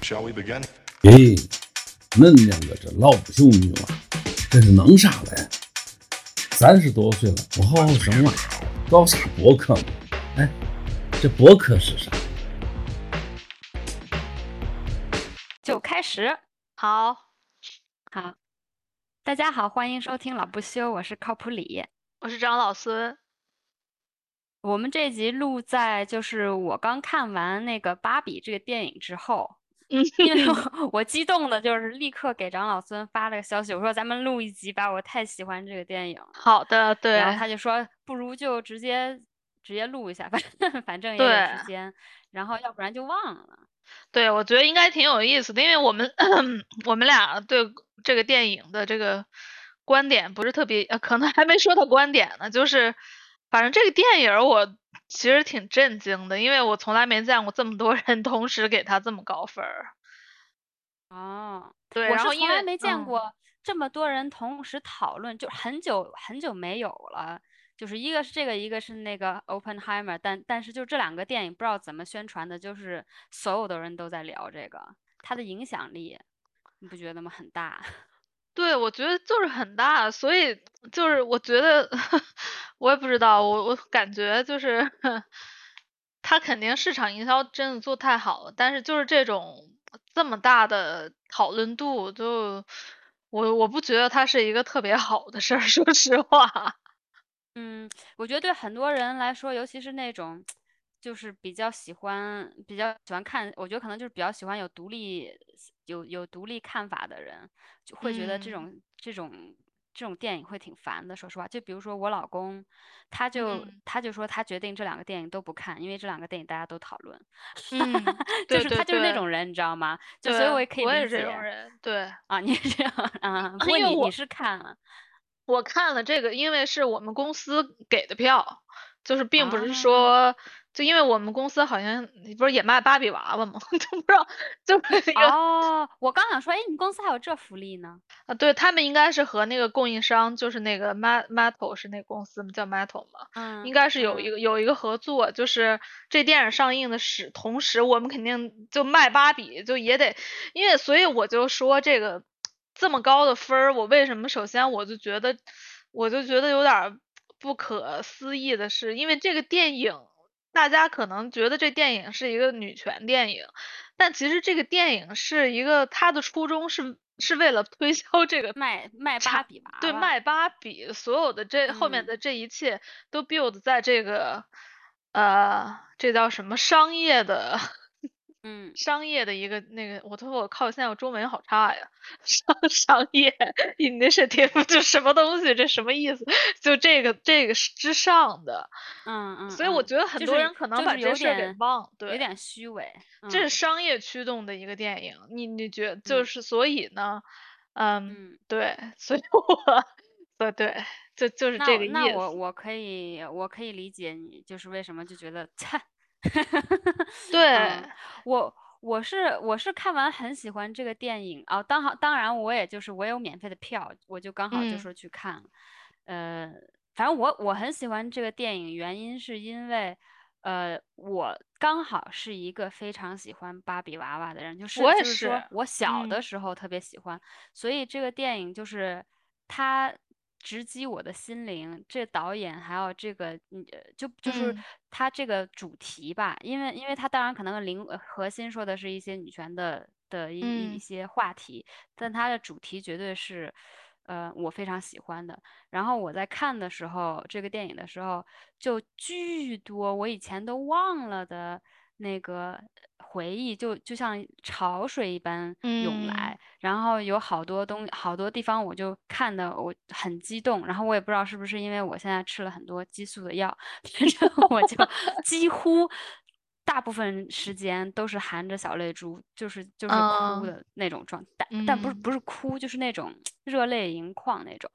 Shall we begin? 咦，恁两个这老不休女娃，这是弄啥嘞？三十多岁了，不好好生娃，搞啥博客嘛？哎，这博客是啥？就开始，好，好，大家好，欢迎收听老不休，我是靠谱李。我是张老孙。我们这集录在就是我刚看完那个《芭比》这个电影之后，嗯，因为 我我激动的就是立刻给长老孙发了个消息，我说咱们录一集吧，我太喜欢这个电影了。好的，对。然后他就说，不如就直接直接录一下，反 正反正也有对时间，然后要不然就忘了。对，我觉得应该挺有意思的，因为我们 我们俩对这个电影的这个观点不是特别，呃，可能还没说到观点呢，就是反正这个电影我其实挺震惊的，因为我从来没见过这么多 人同时给他这么高分儿。哦，对，我是从来没见嗯过这么多人同时讨论，就很久很久没有了。就是一个是这个，一个是那个 Oppenheimer，但但是就这两个电影不知道怎么宣传的，就是所有的人都在聊这个，它的影响力，你不觉得吗？很大。对，我觉得就是很大，所以就是我觉得我也不知道，我我感觉就是他肯定市场营销真的做太好了，但是就是这种这么大的讨论度，就我我不觉得它是一个特别好的事儿，说实话。嗯，我觉得对很多人来说，尤其是那种就是比较喜欢、比较喜欢看，我觉得可能就是比较喜欢有独立、有有独立看法的人，就会觉得这嗯种、这种这种电影会挺烦的。说实话，就比如说我老公，他就、嗯他就说他决定这两个电影都不看，因为这两个电影大家都讨论，嗯，就是他就是那种人，你知道吗？就所以我也可以理解我也是这种人，对。啊，你是这样啊？不过你你是看了我看了这个，因为是我们公司给的票，就是并不是啊说，就因为我们公司好像不是也卖芭比娃娃吗？就不知道，就是哦，我刚想说，哎，你们公司还有这福利呢？啊，对他们应该是和那个供应商，就是那个 Metal 是那个公司？叫 Metal 嘛？嗯，应该是有一嗯个有一个合作，就是这电影上映的时同时，我们肯定就卖芭比，就也得，因为所以我就说这个这么高的分儿，我为什么首先我就觉得我就觉得有点儿不可思议的是，因为这个电影大家可能觉得这电影是一个女权电影，但其实这个电影是一个它的初衷是是为了推销这个卖卖产芭比娃娃，对，卖芭比，所有的这后面嗯。的这一切都 build 在这个，呃，这叫什么商业的嗯，商业的一个那个，我都我靠，现在我中文好差呀，商商业 initiative 就什么东西，这什么意思？就这个这个之上的，嗯嗯，所以我嗯觉得很多人可能把这事儿给点忘，对，有点虚伪，这是嗯。商业驱动的一个电影，你你觉就嗯。是所以呢，嗯，嗯，对，所以我，对对，就就是这个意思。那我我可以我可以理解你，就是为什么就觉得切，对嗯，我我是我是看完很喜欢这个电影哦，当好当然我也就是我有免费的票，我就刚好就嗯说去看了，呃，反正我我很喜欢这个电影，原因是因为。呃，我刚好是一个非常喜欢芭比娃娃的人，就是我也就是说我小的嗯时候特别喜欢，所以这个电影就是它直击我的心灵。这导演还有这个，嗯，呃就就是嗯它这个主题吧，因为因为他当然可能零呃核心说的是一些女权的的一一些话题，但它的主题绝对是。呃，我非常喜欢的。然后我在看的时候，这个电影的时候，就巨多我以前都忘了的那个回忆，就就像潮水一般涌嗯来。然后有好多东好多地方我就看的我很激动，然后我也不知道是不是因为我现在吃了很多激素的药，反正我就几乎大部分时间都是含着小泪珠，就是就是哭嗯的那种状态，但但不是嗯不是哭，就是那种热泪盈眶那种。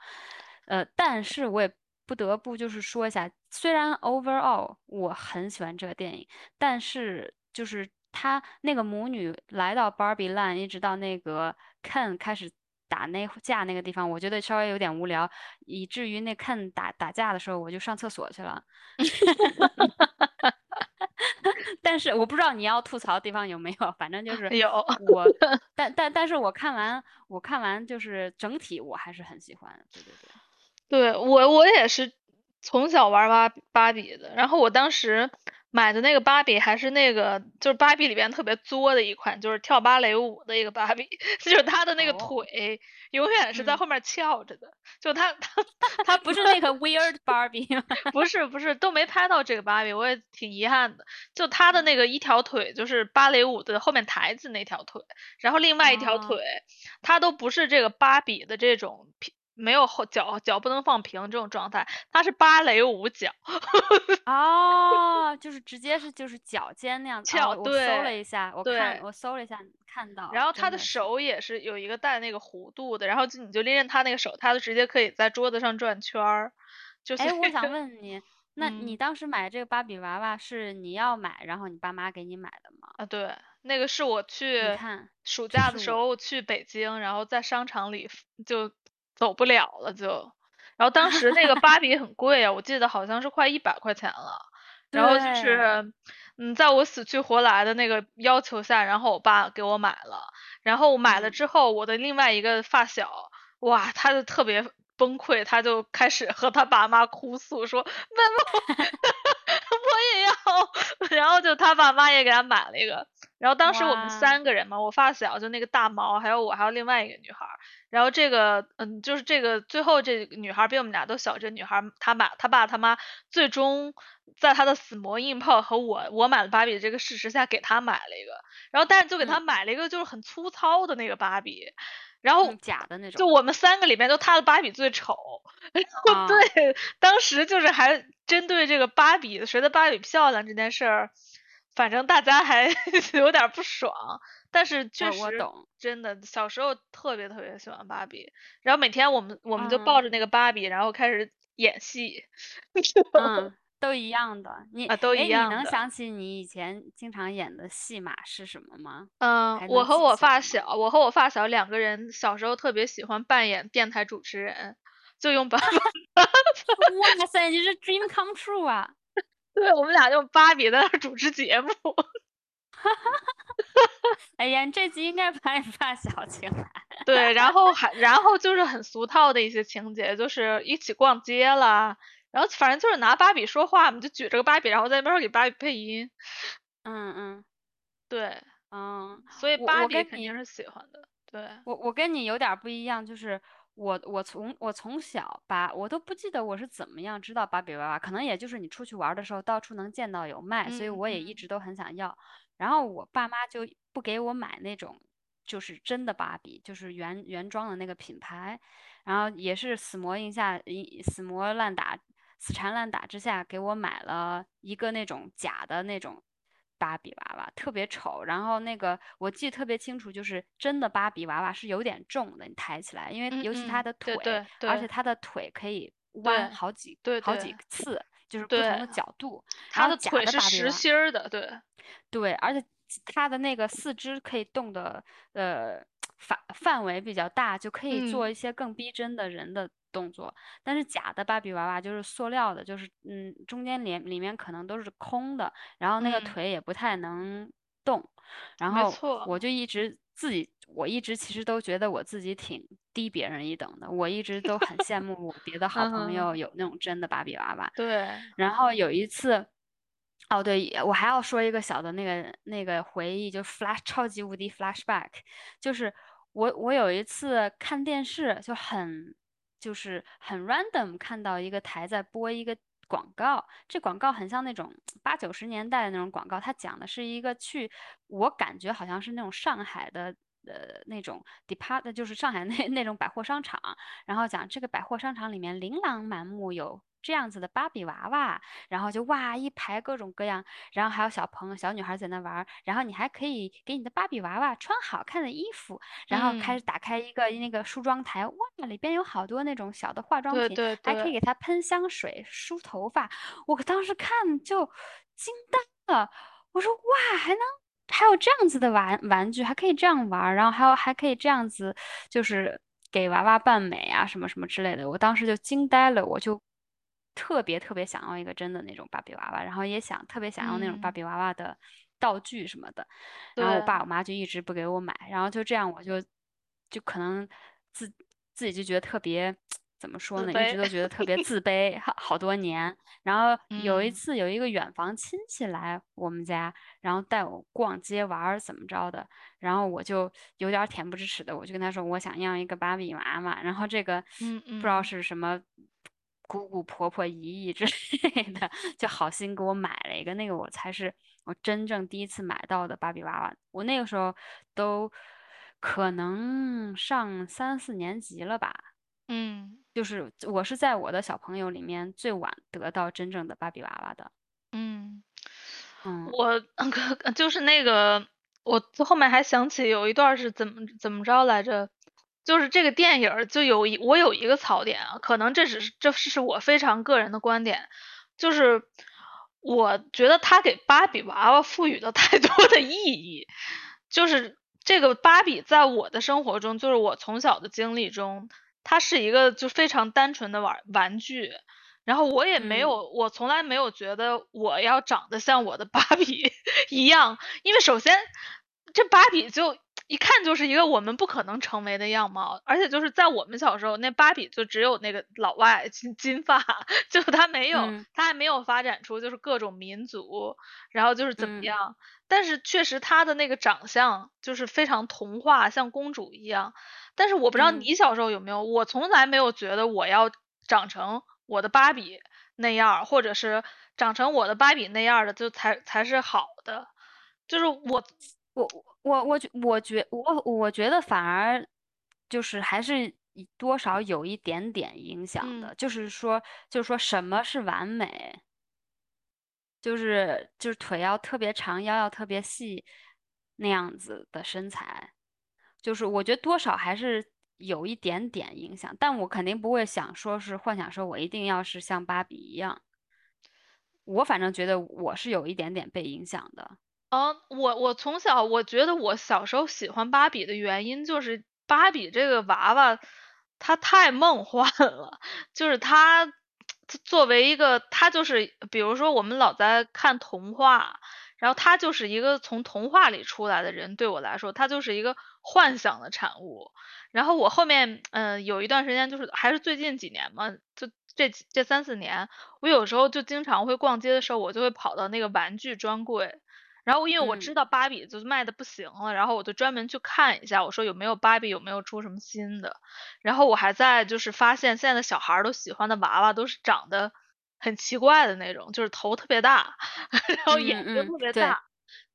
呃，但是我也不得不就是说一下，虽然 overall 我很喜欢这个电影，但是就是他那个母女来到 Barbie Land，一直到那个 Ken 开始打那架那个地方，我觉得稍微有点无聊，以至于那 Ken 打打架的时候，我就上厕所去了。但是我不知道你要吐槽的地方有没有，反正就是有我，但但但是我看完我看完就是整体我还是很喜欢，对对对，对我我也是从小玩芭芭比的，然后我当时。买的那个芭比还是那个，就是芭比里边特别作的一款，就是跳芭蕾舞的一个芭比，就是她的那个腿永远是在后面翘着的，就她她 她不是那个 weird Barbie？不是不是，都没拍到这个芭比，我也挺遗憾的。就她的那个一条腿就是芭蕾舞的后面台子那条腿，然后另外一条腿，她都不是这个芭比的这种。没有后脚脚不能放平这种状态，它是芭蕾舞脚。哦，就是直接是就是脚尖那样翘。我搜了一下，我看我搜了一下看到。然后他的手也是有一个带那个弧度的，然后就你就拎着他那个手，他就直接可以在桌子上转圈儿。就是。哎，我想 问你，那你当时买这个芭比娃娃是你要买，然后你爸妈给你买的吗？啊，对，那个是我去暑假的时候去北京，然后在商场里就。走不了了就，然后当时那个芭比很贵啊，我记得好像是快一百块钱了。然后就是，嗯，在我死去活来的那个要求下，然后我爸给我买了。然后买了之后，我的另外一个发小，哇，他就特别崩溃，他就开始和他爸妈哭诉说：“妈妈，我也要。”然后就他爸妈也给他买了一个。然后当时我们三个人嘛，我发小就那个大毛，还有我，还有另外一个女孩。然后这个，嗯，就是这个最后这个女孩比我们俩都小，这女孩她妈她爸她妈最终在她的死磨硬泡和我我买了芭比这个事实下给她买了一个，然后但是就给她买了一个就是很粗糙的那个芭比，然后假的那种，就我们三个里面就她的芭比最丑，对，当时就是还针对这个芭比谁的芭比漂亮这件事儿，反正大家还 有点不爽。但是确实，真的小时候特别特别喜欢芭比，然后每天我们我们就抱着那个芭比，然后开始演戏。嗯，都一样的。你啊，都一样。你能想起你以前经常演的戏码是什么吗？嗯，我和我发小，我和我发小两个人小时候特别喜欢扮演电台主持人，就用芭比。哇塞，你是 dream come true 啊！对，我们俩用芭比在那主持节目。哈哈哈！哎呀，这集应该把你发小请来。对，然后还然后就是很俗套的一些情节，就是一起逛街了，然后反正就是拿芭比说话嘛，就举着个芭比，然后在那边给芭比配音。嗯嗯，对，嗯，所以芭比肯定是喜欢的。对，我我跟你有点不一样，就是我我从我从小把我都不记得我是怎么样知道芭比娃娃，可能也就是你出去玩的时候到处能见到有卖，所以我也一直都很想要。然后我爸妈就不给我买那种，就是真的芭比，就是原原装的那个品牌。然后也是死磨硬下，死磨烂打，死缠烂打之下，给我买了一个那种假的那种芭比娃娃，特别丑。然后那个我记得特别清楚，就是真的芭比娃娃是有点重的，你抬起来，因为尤其它的腿，而且它的腿可以弯好几好几次，就是不同的角度。它的腿是实心儿的，对。对，而且它的那个四肢可以动的，呃，范范围比较大，就可以做一些更逼真的人的动作。但是假的芭比娃娃就是塑料的，就是嗯，中间连里面可能都是空的，然后那个腿也不太能动。然后我就一直自己，我一直其实都觉得我自己挺低别人一等的，我一直都很羡慕我别的好朋友有那种真的芭比娃娃。对。然后有一次。哦，对，我还要说一个小的那个那个回忆，就 flash 超级无敌 flashback，就是我我有一次看电视就很就是很 random 看到一个台在播一个广告，这广告很像那种八九十年代的那种广告，它讲的是一个去，我感觉好像是那种上海的呃那种 depart，就是上海那那种百货商场，然后讲这个百货商场里面琳琅满目有。这样子的芭比娃娃，然后就哇一排各种各样，然后还有小朋友、小女孩在那玩，然后你还可以给你的芭比娃娃穿好看的衣服，然后开始打开一个那个梳妆台，哇，里边有好多那种小的化妆品，对还可以给它喷香水、梳头发。我当时看就惊呆了，我说哇，还能还有这样子的玩玩具，还可以这样玩，然后还有还可以这样子，就是给娃娃扮美啊什么什么之类的。我当时就惊呆了，我就。特别特别想要一个真的那种芭比娃娃，然后也想特别想要那种芭比娃娃的道具什么的，然后我爸我妈就一直不给我买，然后就这样我就就可能自自己就觉得特别。怎么说呢？一直都觉得特别 自卑，好好多年。然后有一次，有一个远房亲戚来我们家，然后带我逛街玩儿，怎么着的？然后我就有点恬不知耻的，我就跟他说，我想要一个芭比娃娃。然后这个，嗯不知道是什么姑姑婆婆姨姨之 类的，就好心给我买了一个。那个我才是我真正第一次买到的芭比娃娃。我那个时候都可能上三四年级了吧。嗯。就是我是在我的小朋友里面最晚得到真正的芭比娃娃的，嗯，嗯，我就是那个，我后面还想起有一段是怎么怎么着来着，就是这个电影就有一我有一个槽点啊，可能这只是这是我非常个人的观点，就是我觉得他给芭比娃娃赋予了太多的意义，就是这个芭比在我的生活中，就是我从小的经历中。它是一个就非常单纯的玩玩具，然后我也没有，我从来没有觉得我要长得像我的芭比 一样，因为首先这芭比就一看就是一个我们不可能成为的样貌，而且就是在我们小时候，那芭比就只有那个老外金金发，就他没有，他还没有发展出就是各种民族，然后就是怎么样，但是确实她的那个长相就是非常童话，像公主一样。但是我不知道你小时候有没有，我从来没有觉得我要长成我的芭比那样，或者是长成我的芭比那样的就才才是好的。就是我 我我我觉我觉我我觉得反而就是还是多少有一点点影响的。就是说就是说什么是完美？就是就是腿要特别长，腰要特别细那样子的身材。就是我觉得多少还是有一点点影响，但我肯定不会想说是幻想说我一定要是像芭比一样。我反正觉得我是有一点点被影响的。嗯，我我从小我觉得我小时候喜欢芭比的原因就是芭比这个娃娃它太梦幻了，就是它作为一个他就是比如说我们老在看童话。然后他就是一个从童话里出来的人，对我来说，他就是一个幻想的产物。然后我后面，嗯，有一段时间，就是还是最近几年嘛，就这这三四年，我有时候就经常会逛街的时候，我就会跑到那个玩具专柜。然后因为我知道芭比就卖的不行了，然后我就专门去看一下，我说有没有芭比有没有出什么新的。然后我还在就是发现现在的小孩都喜欢的娃娃都是长得。很奇怪的那种，就是头特别大，然后眼睛特别大，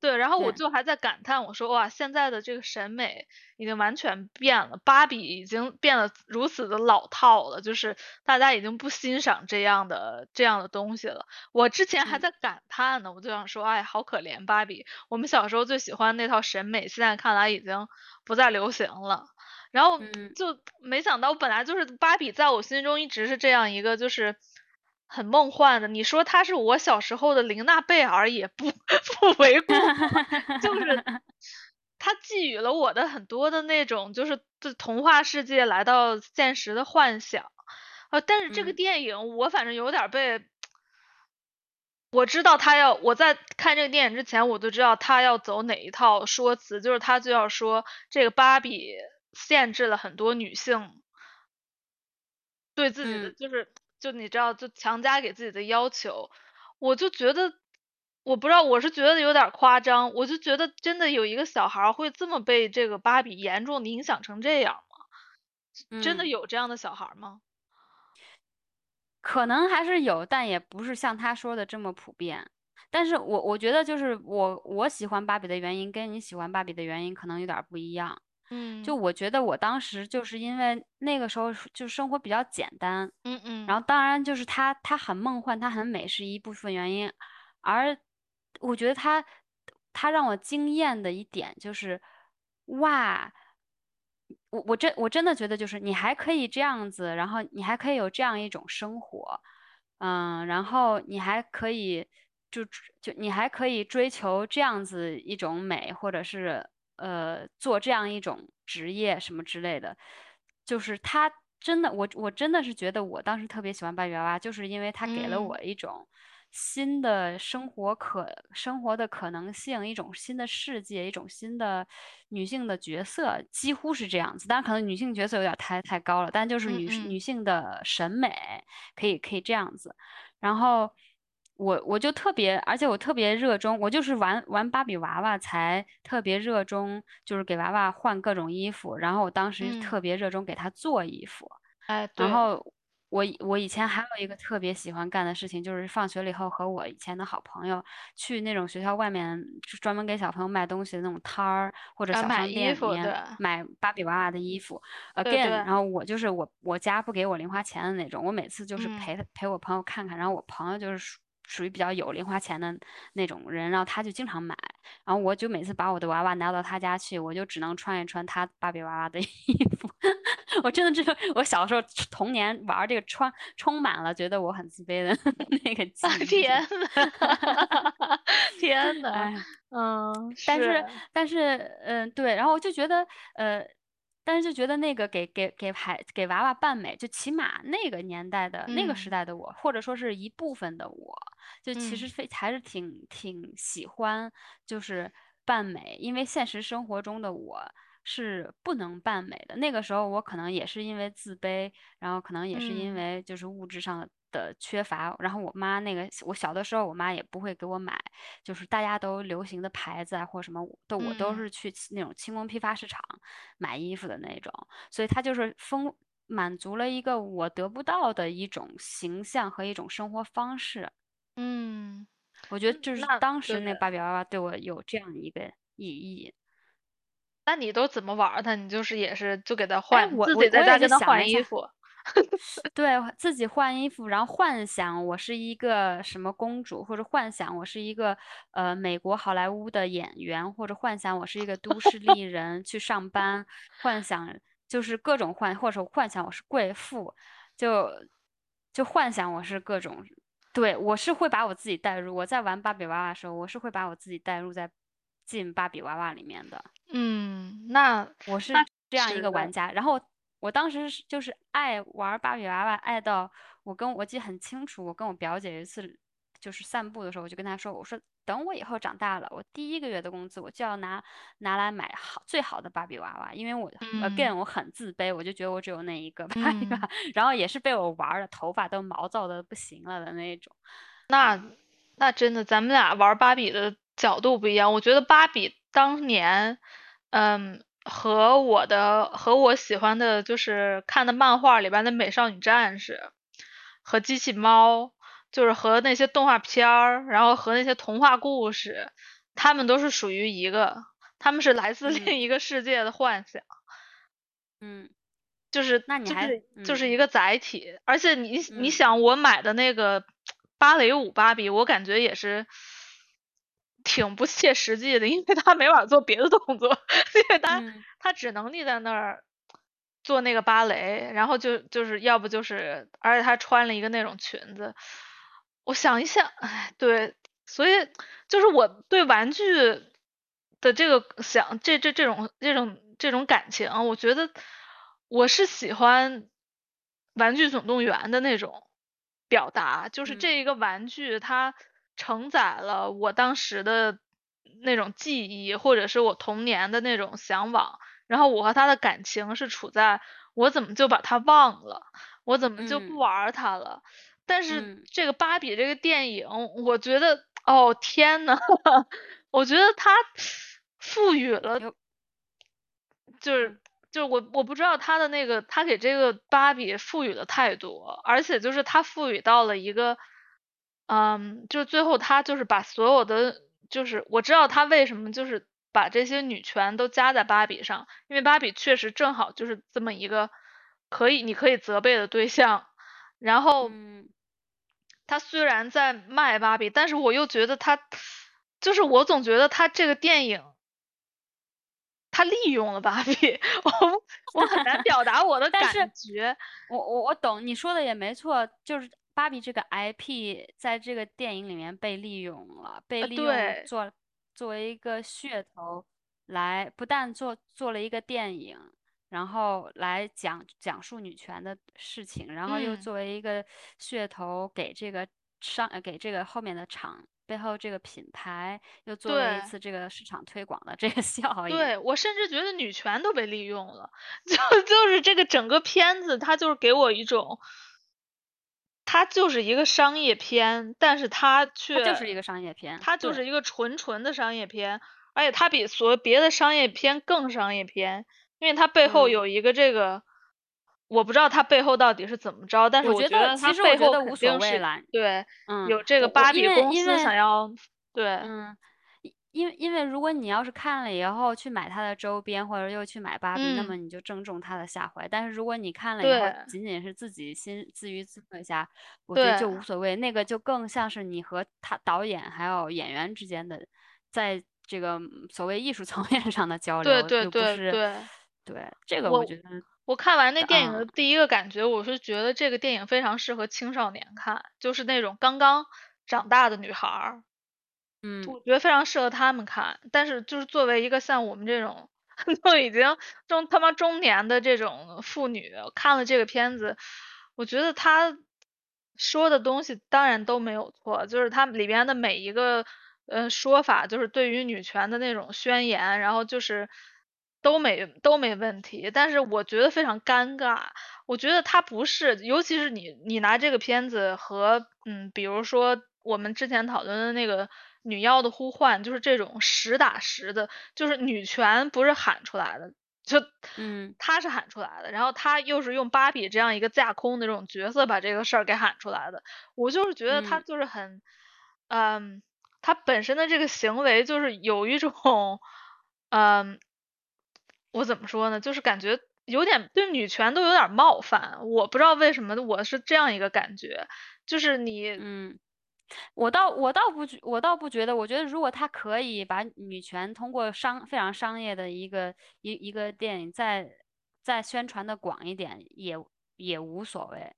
对，然后我就还在感叹，我说哇，现在的这个审美已经完全变了，芭比已经变得如此的老套了，就是大家已经不欣赏这样的这样的东西了。我之前还在感叹呢，我就想说，哎，好可怜芭比，我们小时候最喜欢那套审美，现在看来已经不再流行了。然后就没想到，本来就是芭比在我心中一直是这样一个就是。很梦幻的，你说她是我小时候的玲娜贝尔也不 不为过，就是她寄予了我的很多的那种，就是这童话世界来到现实的幻想，呃，但是这个电影我反正有点被，我知道他要我在看这个电影之前我就知道他要走哪一套说辞，就是他就要说这个芭比限制了很多女性对自己的就是。就你知道，就强加给自己的要求，我就觉得，我不知道，我是觉得有点夸张。我就觉得，真的有一个小孩会这么被这个芭比严重的影响成这样吗？真的有这样的小孩吗？可能还是有，但也不是像他说的这么普遍。但是我我觉得，就是我我喜欢芭比的原因，跟你喜欢芭比的原因可能有点不一样。嗯，就我觉得我当时就是因为那个时候就生活比较简单，嗯嗯，然后当然就是它它很梦幻，它很美是一部分原因，而我觉得它它让我惊艳的一点就是，哇，我我真我真的觉得就是你还可以这样子，然后你还可以有这样一种生活，嗯，然后你还可以就就你还可以追求这样子一种美，或者是。呃，做这样一种职业什么之类的，就是他真的，我我真的是觉得我当时特别喜欢芭比娃娃，就是因为他给了嗯我一种新的生活可生活的可能性，一种新的世界，一种新的女性的角色，几乎是这样子。当然，可能女性角色有点太太高了，但就是女嗯嗯女性的审美可以可以这样子。然后我我就特别，而且我特别热衷，我就是玩玩芭比娃娃才特别热衷，就是给娃娃换各种衣服。然后我当时嗯特别热衷给她做衣服。然，后我我以前还有一个特别喜欢干的事情，就是放学了以后和我以前的好朋友去那种学校外面就专门给小朋友卖东西的那种摊儿或者小商店里面买芭比娃娃的衣服。对 Again，对然后我就是我我家不给我零花钱的那种，我每次就是嗯陪他陪我朋友看看，然后我朋友就是属属于比较有零花钱的那种人，然后他就经常买，然后我就每次把我的娃娃拿到他家去，我就只能穿一穿他芭比娃娃的 衣服。我真的这个，我小时候童年玩这个穿充满了觉得我很自卑的 那个记忆。天呐，天呐，哎，嗯，但是是但是嗯、对，然后我就觉得呃，但是就觉得那个给给给孩给娃娃扮美，就起码那个年代的、那个时嗯代的我，或者说是一部分的我，就其实嗯非还是挺挺喜欢就是扮美，因为现实生活中的我。是不能扮美的。那个时候我可能也是因为自卑，然后可能也是因嗯为就是物质上的缺乏，然后我妈那个我小的时候，我妈也不会给我买，就是大家都流行的牌子啊或者什么，都我都嗯是去那种轻工批发市场买衣服的那种，所以她就是丰满足了一个我得不到的一种形象和一种生活方式。嗯，我觉得就是当时那芭比娃娃对我有这样一个意义。那你都怎么玩儿它？你就是也是就给它哎，换，我自己在家跟它换衣服。对，自己换衣服，然后幻想我是一个什么公主，或者幻想我是一个呃美国好莱坞的演员，或者幻想我是一个都市丽人去上班，幻想就是各种幻，或者幻想我是贵妇，就就幻想我是各种，对，我是会把我自己带入，我在玩芭比娃娃的时候，我是会把我自己带入在进芭比娃娃里面的。嗯，那我是那这样一个玩家，然后我当时就是爱玩芭比娃娃，爱到我跟我记得很清楚，我跟我表姐有一次就是散步的时候，我就跟她说，我说等我以后长大了，我第一个月的工资我就要拿拿来买好最好的芭比娃娃，因为我、again 嗯我很自卑，我就觉得我只有那一个芭比娃嗯娃，然后也是被我玩的头发都毛躁的不行了的那种。那那真的，咱们俩玩芭比的角度不一样。我觉得芭比当年，嗯，和我的和我喜欢的就是看的漫画里边的美少女战士和机器猫，就是和那些动画片儿，然后和那些童话故事，他们都是属于一个，他们是来自嗯。另一个世界的幻想。嗯，就是那你还就是就是。嗯一个载体，而且你你嗯。想，我买的那个芭蕾舞芭比，我感觉也是挺不切实际的，因为他没法做别的动作，因为他嗯。他只能立在那儿做那个芭蕾，然后就就是要不就是，而且他穿了一个那种裙子，我想一想，哎，对，所以就是我对玩具的这个想这这这种这种这种感情，我觉得我是喜欢《玩具总动员》的那种表达，就是嗯这一个玩具它承载了我当时的那种记忆，或者是我童年的那种向往，然后我和他的感情是处在我怎么就把它忘了，我怎么就不嗯玩儿它了。但是嗯。这个芭比这个电影，我觉得，哦天呐，我觉得它赋予了，就是嗯。就是我我不知道他的那个他给这个芭比赋予的太多，而且就是他赋予到了一个，嗯，就是最后他就是把所有的，就是我知道他为什么就是把这些女权都加在芭比上，因为芭比确实正好就是这么一个可以你可以责备的对象，然后。嗯他虽然在卖芭比，但是我又觉得他，就是我总觉得他这个电影，他利用了芭比，我我很难表达我的感觉。我我我懂你说的也没错，就是芭比这个 IP 在这个电影里面被利用了，被呃利用对做作为一个噱头来，不但做做了一个电影，然后来讲讲述女权的事情，然后又嗯。作为一个噱头给这个商呃给这个后面的厂背后这个品牌又做了一次这个市场推广的这个 效应。对我甚至觉得女权都被利用了，就就是这个整个片子，它就是给我一种，它就是一个商业片，但是它却它就是一个商业片，它就是一个纯纯的商业片，而且它比所别的商业片更商业片，因为它背后嗯。有一个这个，我不知道它背后到底是怎么着，但是我觉觉得其实它背后我觉得无所肯定是谓啦对，嗯，有这个芭比公司想要对，嗯，因因为因为如果你要是看了以后去买它的周边，或者又去买芭比，那嗯。么你就正中它的下怀。但是如果你看了以后仅仅是自己心自娱自乐一下，我觉得就无。所谓。那个就更像是你和他导演还有演员之间的，在这个嗯所谓艺术层面上的交对流，对对又不是对。这个我我觉得我看完那电影的嗯第一个感觉，我是觉得这个电影非常适合青少年看，就是那种刚刚长大的女孩儿，嗯我觉得非常适合他们看。但是就是作为一个像我们这种 都已经中他妈中年的这种妇女，看了这个片子，我觉得他说的东西当然都没有错，就是他里边的每一个呃说法，就是对于女权的那种宣言，然后就是都没都没问题。但是我觉得非常尴尬，我觉得他不是，尤其是你你拿这个片子和嗯，比如说我们之前讨论的那个。女妖的呼唤就是这种实打实的，就是女权不是喊出来的，就嗯他是喊出来的，然后他又是用芭比这样一个架空的这种角色把这个事儿给喊出来的。我就是觉得他嗯就是很，嗯，他本身的这个行为就是有一种，嗯，我怎么说呢？就是感觉有点对女权都有点冒犯。我不知道为什么我是这样一个感觉，就是你，嗯。我倒我倒不觉我倒不觉得，我觉得如果他可以把女权通过商非常商业的一个一一个电影再再宣传的广一点，也也无所谓。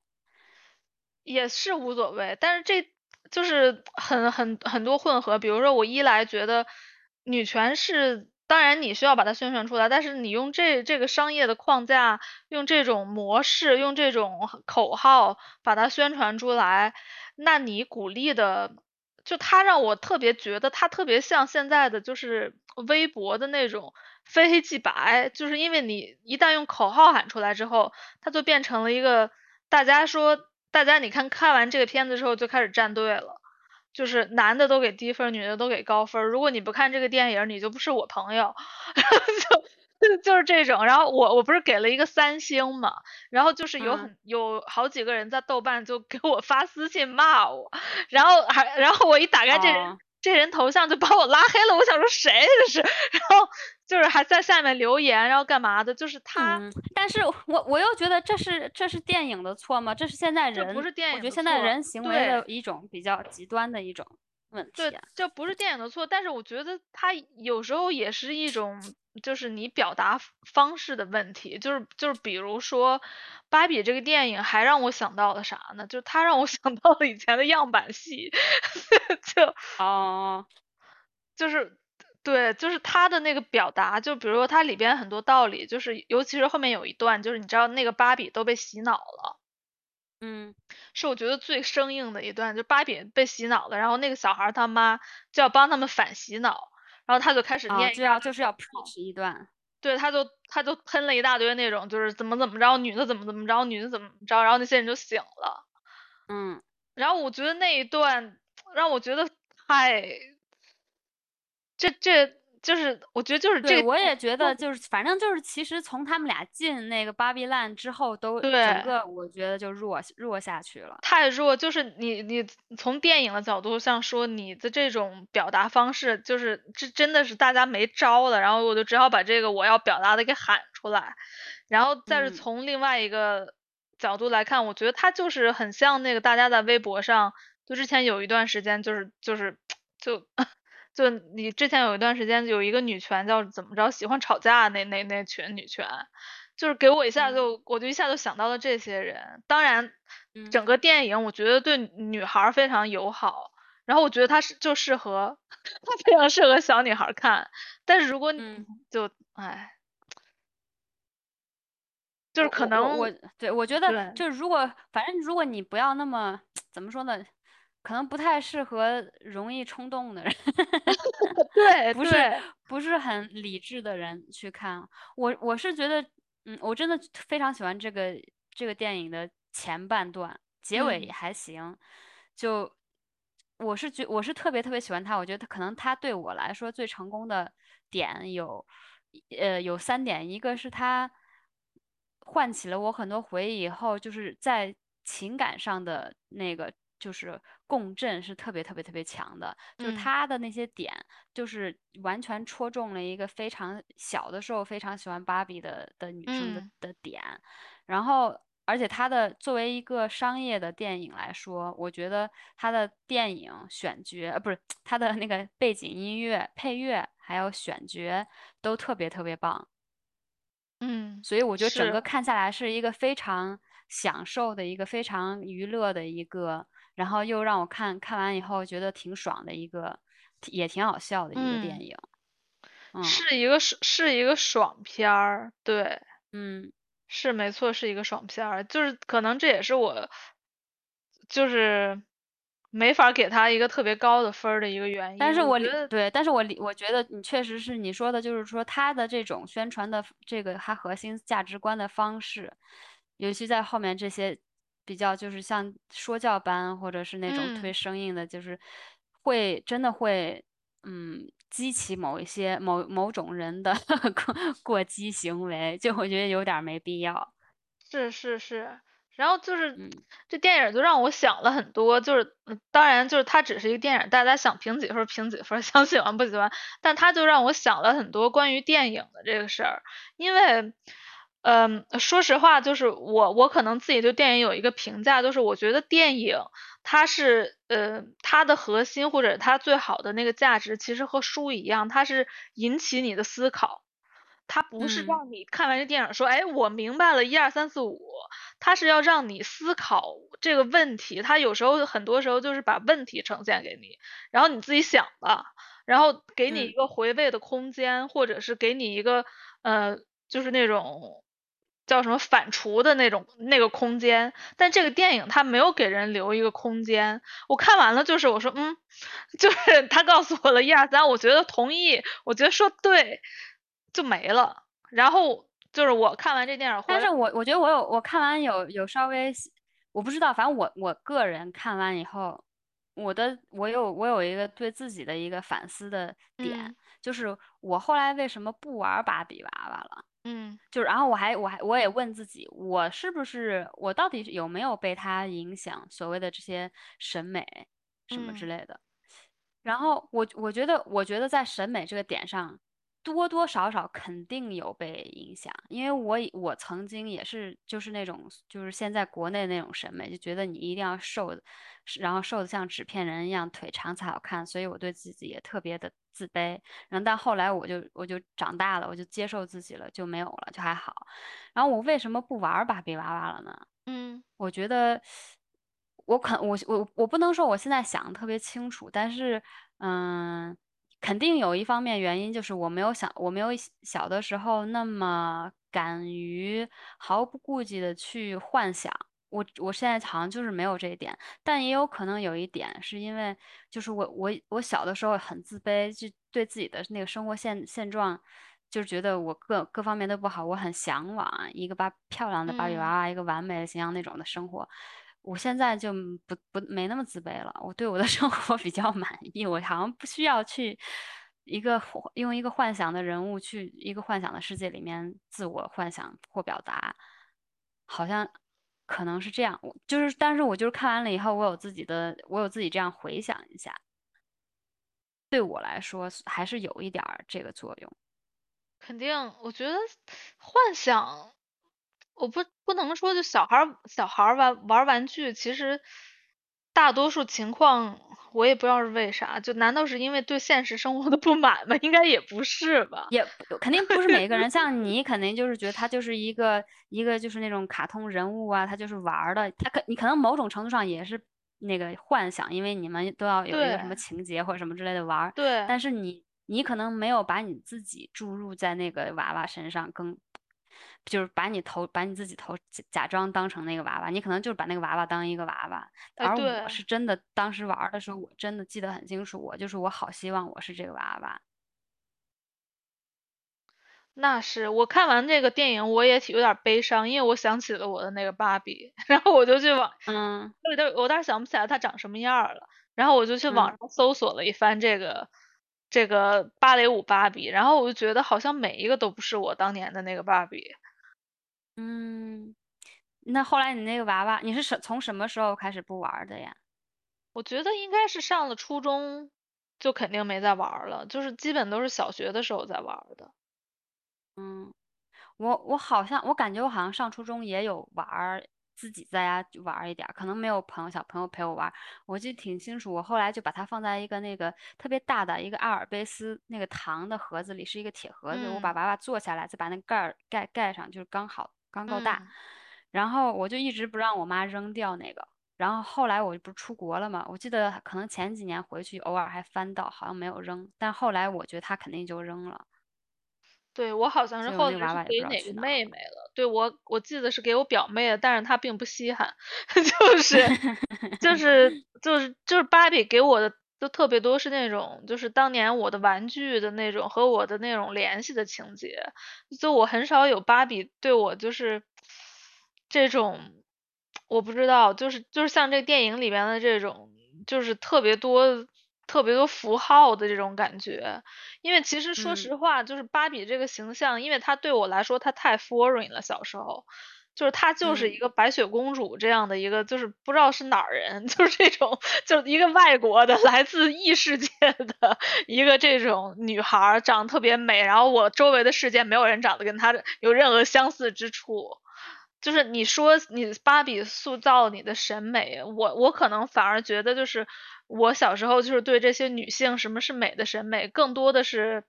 也是无所谓，但是这就是很很很多混合。比如说，我一来觉得女权是，当然你需要把它宣传出来，但是你用这这个商业的框架，用这种模式，用这种口号把它宣传出来，那你鼓励的，就它让我特别觉得它特别像现在的就是微博的那种非黑即白，就是因为你一旦用口号喊出来之后，它就变成了一个大家说。大家你看看完这个片子之后就开始站队了，就是男的都给低分，女的都给高分。如果你不看这个电影，你就不是我朋友，就就是这种。然后我我不是给了一个三星嘛，然后就是有很、嗯、有好几个人在豆瓣就给我发私信骂我，然后还然后我一打开这人、哦、这人头像就把我拉黑了，我想说谁这是，然后。就是还在下面留言，然后干嘛的？就是他，嗯、但是我我又觉得这是这是电影的错吗？这是现在人，不是电影我觉得现在人行为的一种比较极端的一种问题、啊。对，这不是电影的错，但是我觉得它有时候也是一种，就是你表达方式的问题。就是就是比如说，芭比这个电影还让我想到了啥呢？就是它让我 想到了以前的样板戏，就哦，就是。对，就是他的那个表达，就比如说它里边很多道理，就是尤其是后面有一段，就是你知道那个芭比都被洗脑了，嗯，是我觉得最生硬的一段，就芭比被洗脑了，然后那个小孩他妈就要帮他们反洗脑，然后他就开始念，哦、就要就是要 preach 一段，对，他就他就喷了一大堆那种，就是怎么怎么着，女的怎么怎么着，女的怎么怎么着，然后那些人就醒了，嗯，然后我觉得那一段让我觉得太。这这就是，我觉得就是这个，我也觉得就是，反正就是，其实从他们俩进那个芭比 land 之后，都整个我觉得就弱弱下去了。太弱，就是你你从电影的角度上说，你的这种表达方式，就是这真的是大家没招了，然后我就只好把这个我要表达的给喊出来，然后再是从另外一个角度来看，嗯、我觉得他就是很像那个大家在微博上，就之前有一段时间就是就是 就。就你之前有一段时间有一个女权叫怎么着喜欢吵架那那那群女权，就是给我一下就、嗯、我就一下就想到了这些人。当然，嗯、整个电影我觉得对女孩非常友好，然后我觉得它是就适合，它非常适合小女孩看。但是如果你、嗯、就哎，就是可能我对我觉得就是如果反正如果你不要那么怎么说呢，可能不太适合容易冲动的人，对不是不是很理智的人去看。我我是觉得，嗯，我真的非常喜欢这个这个电影的前半段，结尾也嗯还行。就我是觉我是特别特别喜欢他，我觉得他可能他对我来说最成功的点有，呃，有三点，一个是他唤起了我很多回忆以后，就是在情感上的那个就是共振是特别特别特别强的，就是嗯他的那些点，就是完全戳中了一个非常小的时候非常喜欢芭比的的女生的嗯的点，然后。而且它的作为一个商业的电影来说，我觉得它的电影选角，呃，不是它的那个背景音乐、配乐还有选角都特别特别棒。嗯所以我觉得整个看下来是一个非常享受的一个非常娱乐的一个，然后又让我看看完以后觉得挺爽的一个，也挺好笑的一个电嗯影。嗯是一个是是一个爽片儿，对，嗯是没错，是一个爽片儿，就是可能这也是我就是没法给他一个特别高的分儿的一个原因。但是我理觉得对，但是我理我觉得你确实是你说的，就是说他的这种宣传的这个他核心价值观的方式，尤其在后面这些比较就是像说教班或者是那种特别嗯生硬的，就是会真的会嗯激起某一些某某种人的 过过激行为，就我觉得有点儿没必要。是是是，然后就是嗯这电影就让我想了很多，就是嗯当然就是它只是一个电影，大家想评几分儿评几分儿，想喜欢不喜欢，但它就让我想了很多关于电影的这个事儿，因为。嗯，说实话，就是我我可能自己对电影有一个评价，就是我觉得电影它是呃它的核心或者它最好的那个价值，其实和书一样，它是引起你的思考。它不是嗯让你看完这电影说，哎，我明白了，一二三四五，它是要让你思考这个问题。它有时候很多时候就是把问题呈现给你，然后你自己想吧，然后给你一嗯个回味的空间，或者是给你一个呃，就是那种叫什么反刍的那种那个空间。但这个电影它没有给人留一个空间。我看完了就是我说，嗯，就是他告诉我了一二三，我觉得同意，我觉得说对。就没了。然后就是我看完这电影，但是我我觉得我有我看完有有稍微，我不知道，反正我我个人看完以后，我的我有我有一个对自己的一个反思的点，嗯就是我后来为什么不玩芭比娃娃了？嗯就是然后我还我还我也问自己，我是不是我到底有没有被他影响所谓的这些审美什么之嗯类的？然后我我觉得我觉得在审美这个点上。多多少少肯定有被影响，因为我我曾经也是就是那种就是现在国内那种审美，就觉得你一定要瘦然后瘦的像纸片人一样，腿长才好看，所以我对自己也特别的自卑。然后但后来我就我就长大了，我就接受自己了，就没有了，就还好。然后我为什么不玩芭比娃娃了呢？嗯我觉得我肯我我我不能说我现在想的特别清楚，但是嗯。肯定有一方面原因，就是我没有想，我没有小的时候那么敢于毫不顾忌的去幻想。我我现在好像就是没有这一点，但也有可能有一点是因为，就是我我我小的时候很自卑，就对自己的那个生活现现状，就是觉得我各各方面都不好，我很向往一个芭漂亮的芭比娃嗯娃，一个完美的形象那种的生活。我现在就不不没那么自卑了，我对我的 生活比较满意，我好像不需要去一个用一个幻想的人物去一个幻想的世界里面自我幻想或表达，好像可能是这样。我就是，但是我就是看完了以后，我有自己的，我有自己这样回想一下，对我来说还是有一点儿这个作用。肯定，我觉得幻想，我不不能说就小孩儿小孩儿玩玩玩具，其实大多数情况我也不知道是为啥，就难道是因为对现实生活的不满吗？应该也不是吧。也肯定不是每个人，像你肯定就是觉得他就是一个一个就是那种卡通人物啊，他就是玩儿的，他可你可能某种程度上也是那个幻想，因为你们都要有一个什么情节或者什么之类的玩儿，对，但是你你可能没有把你自己注入在那个娃娃身上，更就是把你投把你自己投假假装当成那个娃娃，你可能就是把那个娃娃当一个娃娃，而我是真的当时玩的时候，我真的记得很清楚，我就是我好希望我是这个娃娃。那是我看完这个电影，我也挺有点悲伤，因为我想起了我的那个芭比，然后我就去网，嗯我有点我有点想不起来她长什么样了，然后我就去网嗯上搜索了一番这个这个芭蕾舞芭比，然后我就觉得好像每一个都不是我当年的那个芭比。嗯，那后来你那个娃娃，你是什从什么时候开始不玩儿的呀？我觉得应该是上了初中就肯定没再玩儿了，就是基本都是小学的时候在玩儿的。嗯，我我好像我感觉我好像上初中也有玩儿，自己在家就玩儿一点儿，可能没有朋友小朋友陪我玩儿。我记得挺清楚，我后来就把它放在一个那个特别大的一个阿尔卑斯那个糖的盒子里，是一个铁盒子，我把嗯娃娃做下来，再把那个盖儿盖盖上，就是刚好刚够大。嗯然后我就一直不让我妈扔掉那个。然后后来我不是出国了嘛，我记得可能前几年回去偶尔还翻到，好像没有扔，但后来我觉得她肯定就扔了。对，我好像是后给哪个妹妹了，对我我记得是给我表妹的，但是她并不稀罕，就是 就是就是就是芭比给我的就特别多是那种就是当年我的玩具的那种和我的那种联系的情节，就我很少有芭比对我就是这种我不知道，就是就是像这电影里边的这种就是特别多特别多符号的这种感觉。因为其实说嗯实话，就是芭比这个形象，因为它对我来说它太 foreign 了，小时候，就是她就是一嗯个白雪公主这样的一个，就是不知道是哪儿人，就是这种，就是一个外国的 来自异世界的一个这种女孩儿，长得特别美，然后我周围的世界没有人长得跟她有任何相似之处。就是你说你芭比塑造你的审美，我我可能反而觉得就是我小时候就是对这些女性什么是美的审美，更多的是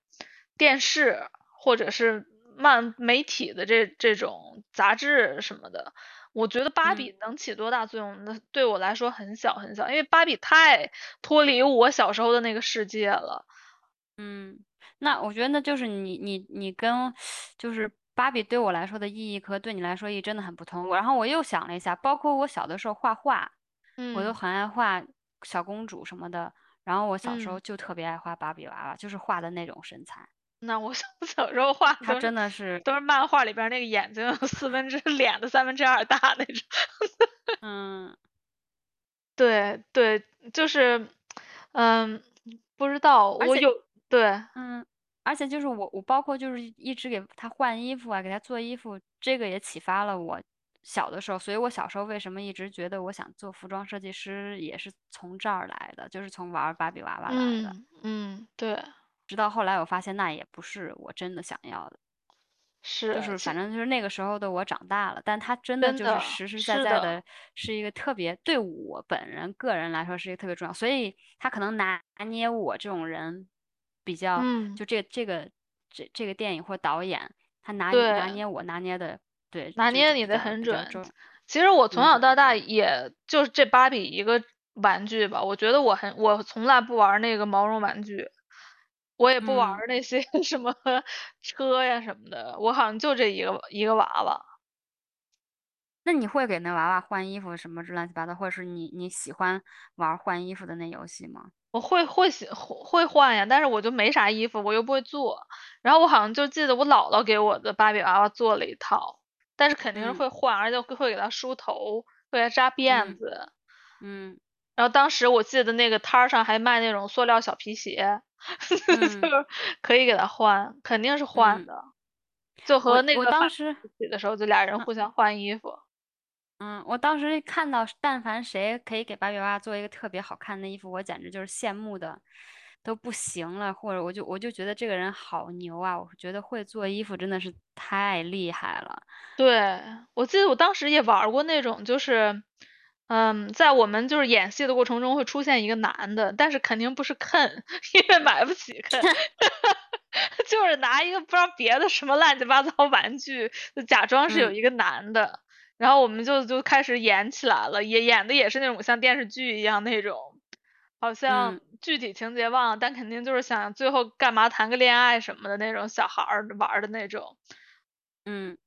电视或者是漫媒体的这这种杂志什么的。我觉得芭嗯比能起多大作用，那对我来说很小很小，因为芭比太脱离我小时候的那个世界了。嗯，那我觉得那就是你你你跟就是芭比对我来说的意义和对你来说意义真的很不同。然后我又想了一下，包括我小的时候画画，我都嗯很爱画小公主什么的。然后我小时候嗯，就特别爱画芭比娃娃，就是画的那种身材，那我小小时候画的它都是真的是，都是漫画里边那个眼睛有四分之 脸的三分之二大那种。嗯对对，就是，嗯，不知道，我有，对，嗯，而且就是我我包括就是一直给他换衣服啊，给他做衣服，这个也启发了我小的时候，所以我小时候为什么一直觉得我想做服装设计师，也是从这儿来的，就是从玩芭比娃娃来的。嗯嗯，对，直到后来我发现那也不是我真的想要的，是就是是，反正就是那个时候的我长大了，但他真的就是实实在，在的是一个特别对我本人个人来说是一个特别重要，所以他可能拿捏我这种人比较，嗯，就这这个这这个电影或导演，他拿拿，捏我拿捏的，对，拿捏你的很准。其实我从小到大也就是这芭比一个玩具吧，我觉得我很，我从来不玩那个毛绒玩具，我也不玩嗯。那些 什么车呀什么的，我好像就这一个一个娃娃。那你会给那娃娃换衣服什么之乱七八糟，或者是你你喜欢玩换衣服的那游戏吗？我会会喜会会换呀，但是我就没啥衣服，我又不会做。然后我好像就记得我姥姥给我的芭比娃娃做了一套，但是肯定是嗯会换，而且会会给它梳头，会给它扎辫嗯子。嗯然后当时我记得那个摊儿上还卖那种塑料小皮鞋，就嗯是可以给他换，肯定是换嗯，的。就和我我那个发当时的时候，就俩人嗯互相换衣服。嗯，我当时看到，但凡谁可以给芭比娃娃做一个特别好看的衣服，我简直就是羡慕的都不行了，或者我就我就觉得这个人好牛啊！我觉得会做衣服真的是太厉害了。对，我记得我当时也玩儿过那种，就是，嗯，在我们就是演戏的过程中会出现一个男的，但是肯定不是 Ken，因为买不起 Ken，就是拿一个不知道别的什么乱七八糟玩具，就假装是有嗯一个男的，然后我们就就开始演起来了，也演的也是那种像电视剧一样那种，好像嗯具体情节忘了，但肯定就是想最后干嘛谈个恋爱什么的那种小孩儿玩的那种。嗯，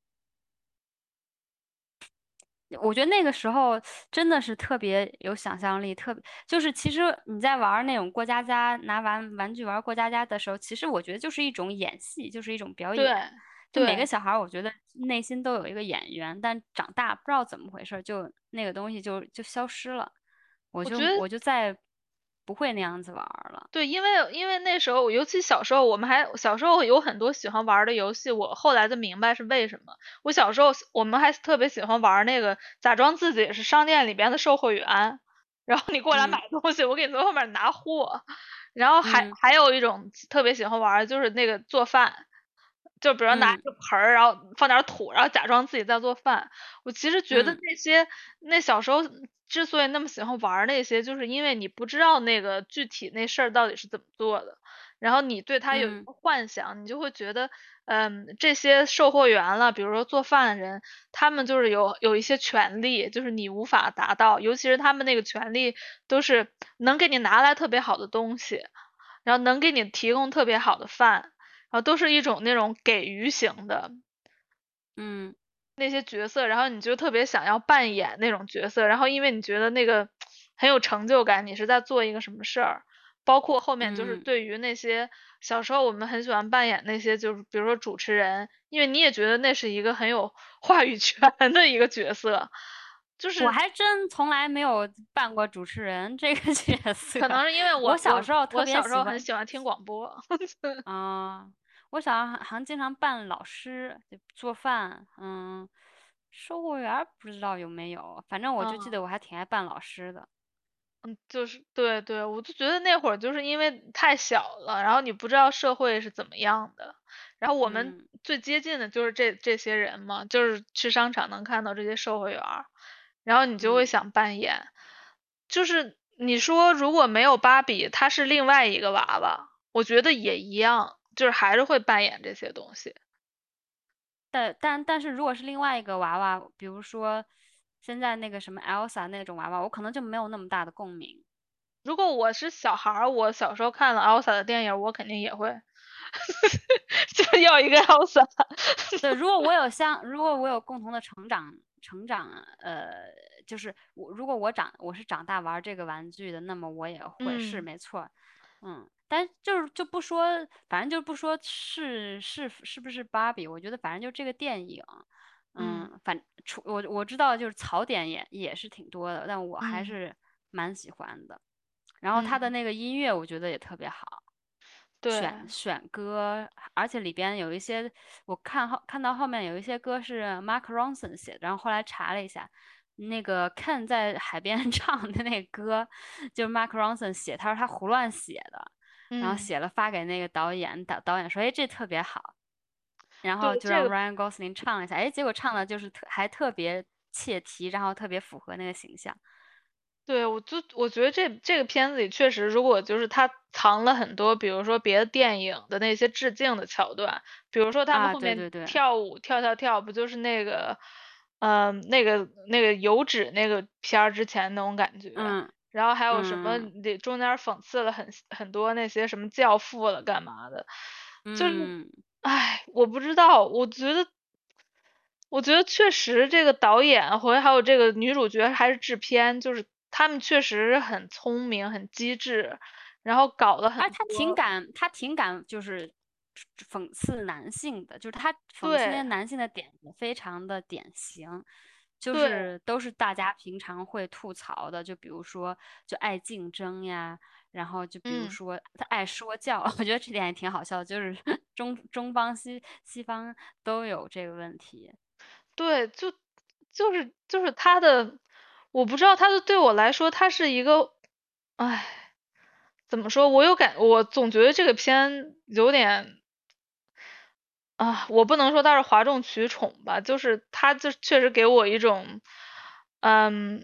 我觉得那个时候真的是特别有想象力，特别就是其实你在玩那种过家家，拿玩玩具玩过家家的时候，其实我觉得就是一种演戏，就是一种表对演。就每对个小孩儿，我觉得内心都有一个演员，但长大不知道怎么回事，就那个东西就就消失了，我就我就再不会那样子玩儿了。对，因为因为那时候，尤其小时候，我们还小时候有很多喜欢玩儿的游戏，我后来就明白是为什么。我小时候我们还特别喜欢玩儿那个，假装自己是商店里边的售货员，然后你过来嗯买东西，我给你从后面拿货。然后还嗯还有一种特别喜欢玩儿就是那个做饭，就比如拿一嗯个盆儿，然后放点儿土，然后假装自己在做饭。我其实觉得嗯那些那小时候之所以那么喜欢玩儿那些，就是因为你不知道那个具体那事儿到底是怎么做的，然后你对他有一嗯个幻想，你就会觉得，嗯，这些售货员了，比如说做饭的人，他们就是有有一些权利，就是你无法达到，尤其是他们那个权利都是能给你拿来特别好的东西，然后能给你提供特别好的饭，然后都是一种那种给予型的。嗯那些角色，然后你就特别想要扮演那种角色，然后因为你觉得那个很有成就感，你是在做一个什么事儿，包括后面就是嗯。对于那些小时候我们很喜欢扮演那些就是比如说主持人，因为你也觉得那是一个很有 话语权的一个角色，就是我还真从来没有扮过主持人这个 角色。可能是因为我我小时候特我别喜欢小时候很喜欢听广播，啊、我小时候好像经常扮老师，就做饭，嗯，售货员不知道有没有，反正我就记嗯。得我还挺爱扮老师的。嗯，就是对对，我就觉得那会儿就是因为太小了，然后你不知道社会是怎么样的，然后我们嗯。最接近的就是这这些人嘛，就是去商场能看到这些售货员，然后你就会嗯。想扮演，就是你说如果没有芭比，她是另外一个娃娃，我觉得也一样，就是还是会扮演这些东西。但但但是如果是另外一个娃娃，比如说现在那个什么 Elsa 那种娃娃，我可能就没有那么大的共鸣。如果我是小孩儿，我小时候看了 Elsa 的电影，我肯定也会 就要一个 Elsa。对，如果我有相，如果我有共同的成长成长，呃，就是我如果我长我是长大玩这个玩具的，那么我也会是嗯没错，嗯，但就是就不说，反正就不说是是是不是芭比，我觉得反正就这个电影，嗯嗯，反除我我知道就是槽点也也是挺多的，但我还嗯是蛮喜欢的。然后他的嗯那个音乐我觉得也特别好。对，选选歌，而且里边有一些，我看后看到后面有一些歌是 Mark Ronson 写的，然后后来查了一下，那个 Ken 在海边 唱的那个歌，就是 Mark Ronson 写，他说他胡乱写的，然后嗯，写了发给那个导演，导导演说，哎，这特别好，然后对就让这个 Ryan Gosling 唱了一下，哎，结果唱的就是特还特别切题，然后特别符合那个形象。对，我就我觉得这这个片子里确实，如果就是他藏了很多，比如说别的电影的那些致敬的桥段，比如说他们啊后面对对。对跳舞跳跳跳，不就是那个，嗯、那个那个油脂那个片儿之前那种感觉，嗯然后还有什么嗯里中间讽刺了很很多那些什么教父了干嘛的，就是，嗯，唉，我不知道，我觉得。我觉得确实，这个导演和还有这个女主角还是制片，就是他们确实很聪明、很机智，然后搞得很而他挺。敢，他挺敢，就是讽刺男性的，就是他讽刺那些男性的点子非常的典型，就是都是大家平常会吐槽的，就比如说就爱竞争呀，然后就比如嗯说他爱说教，我觉得这点也挺好笑，就是 中中方西西方都有这个问题。对，就就是就是他的，我不知道他的对我来说，他是一个，唉，怎么说？我有感，我总觉得这个片有点啊，我不能说他是哗众取宠吧，就是他就确实给我一种，嗯，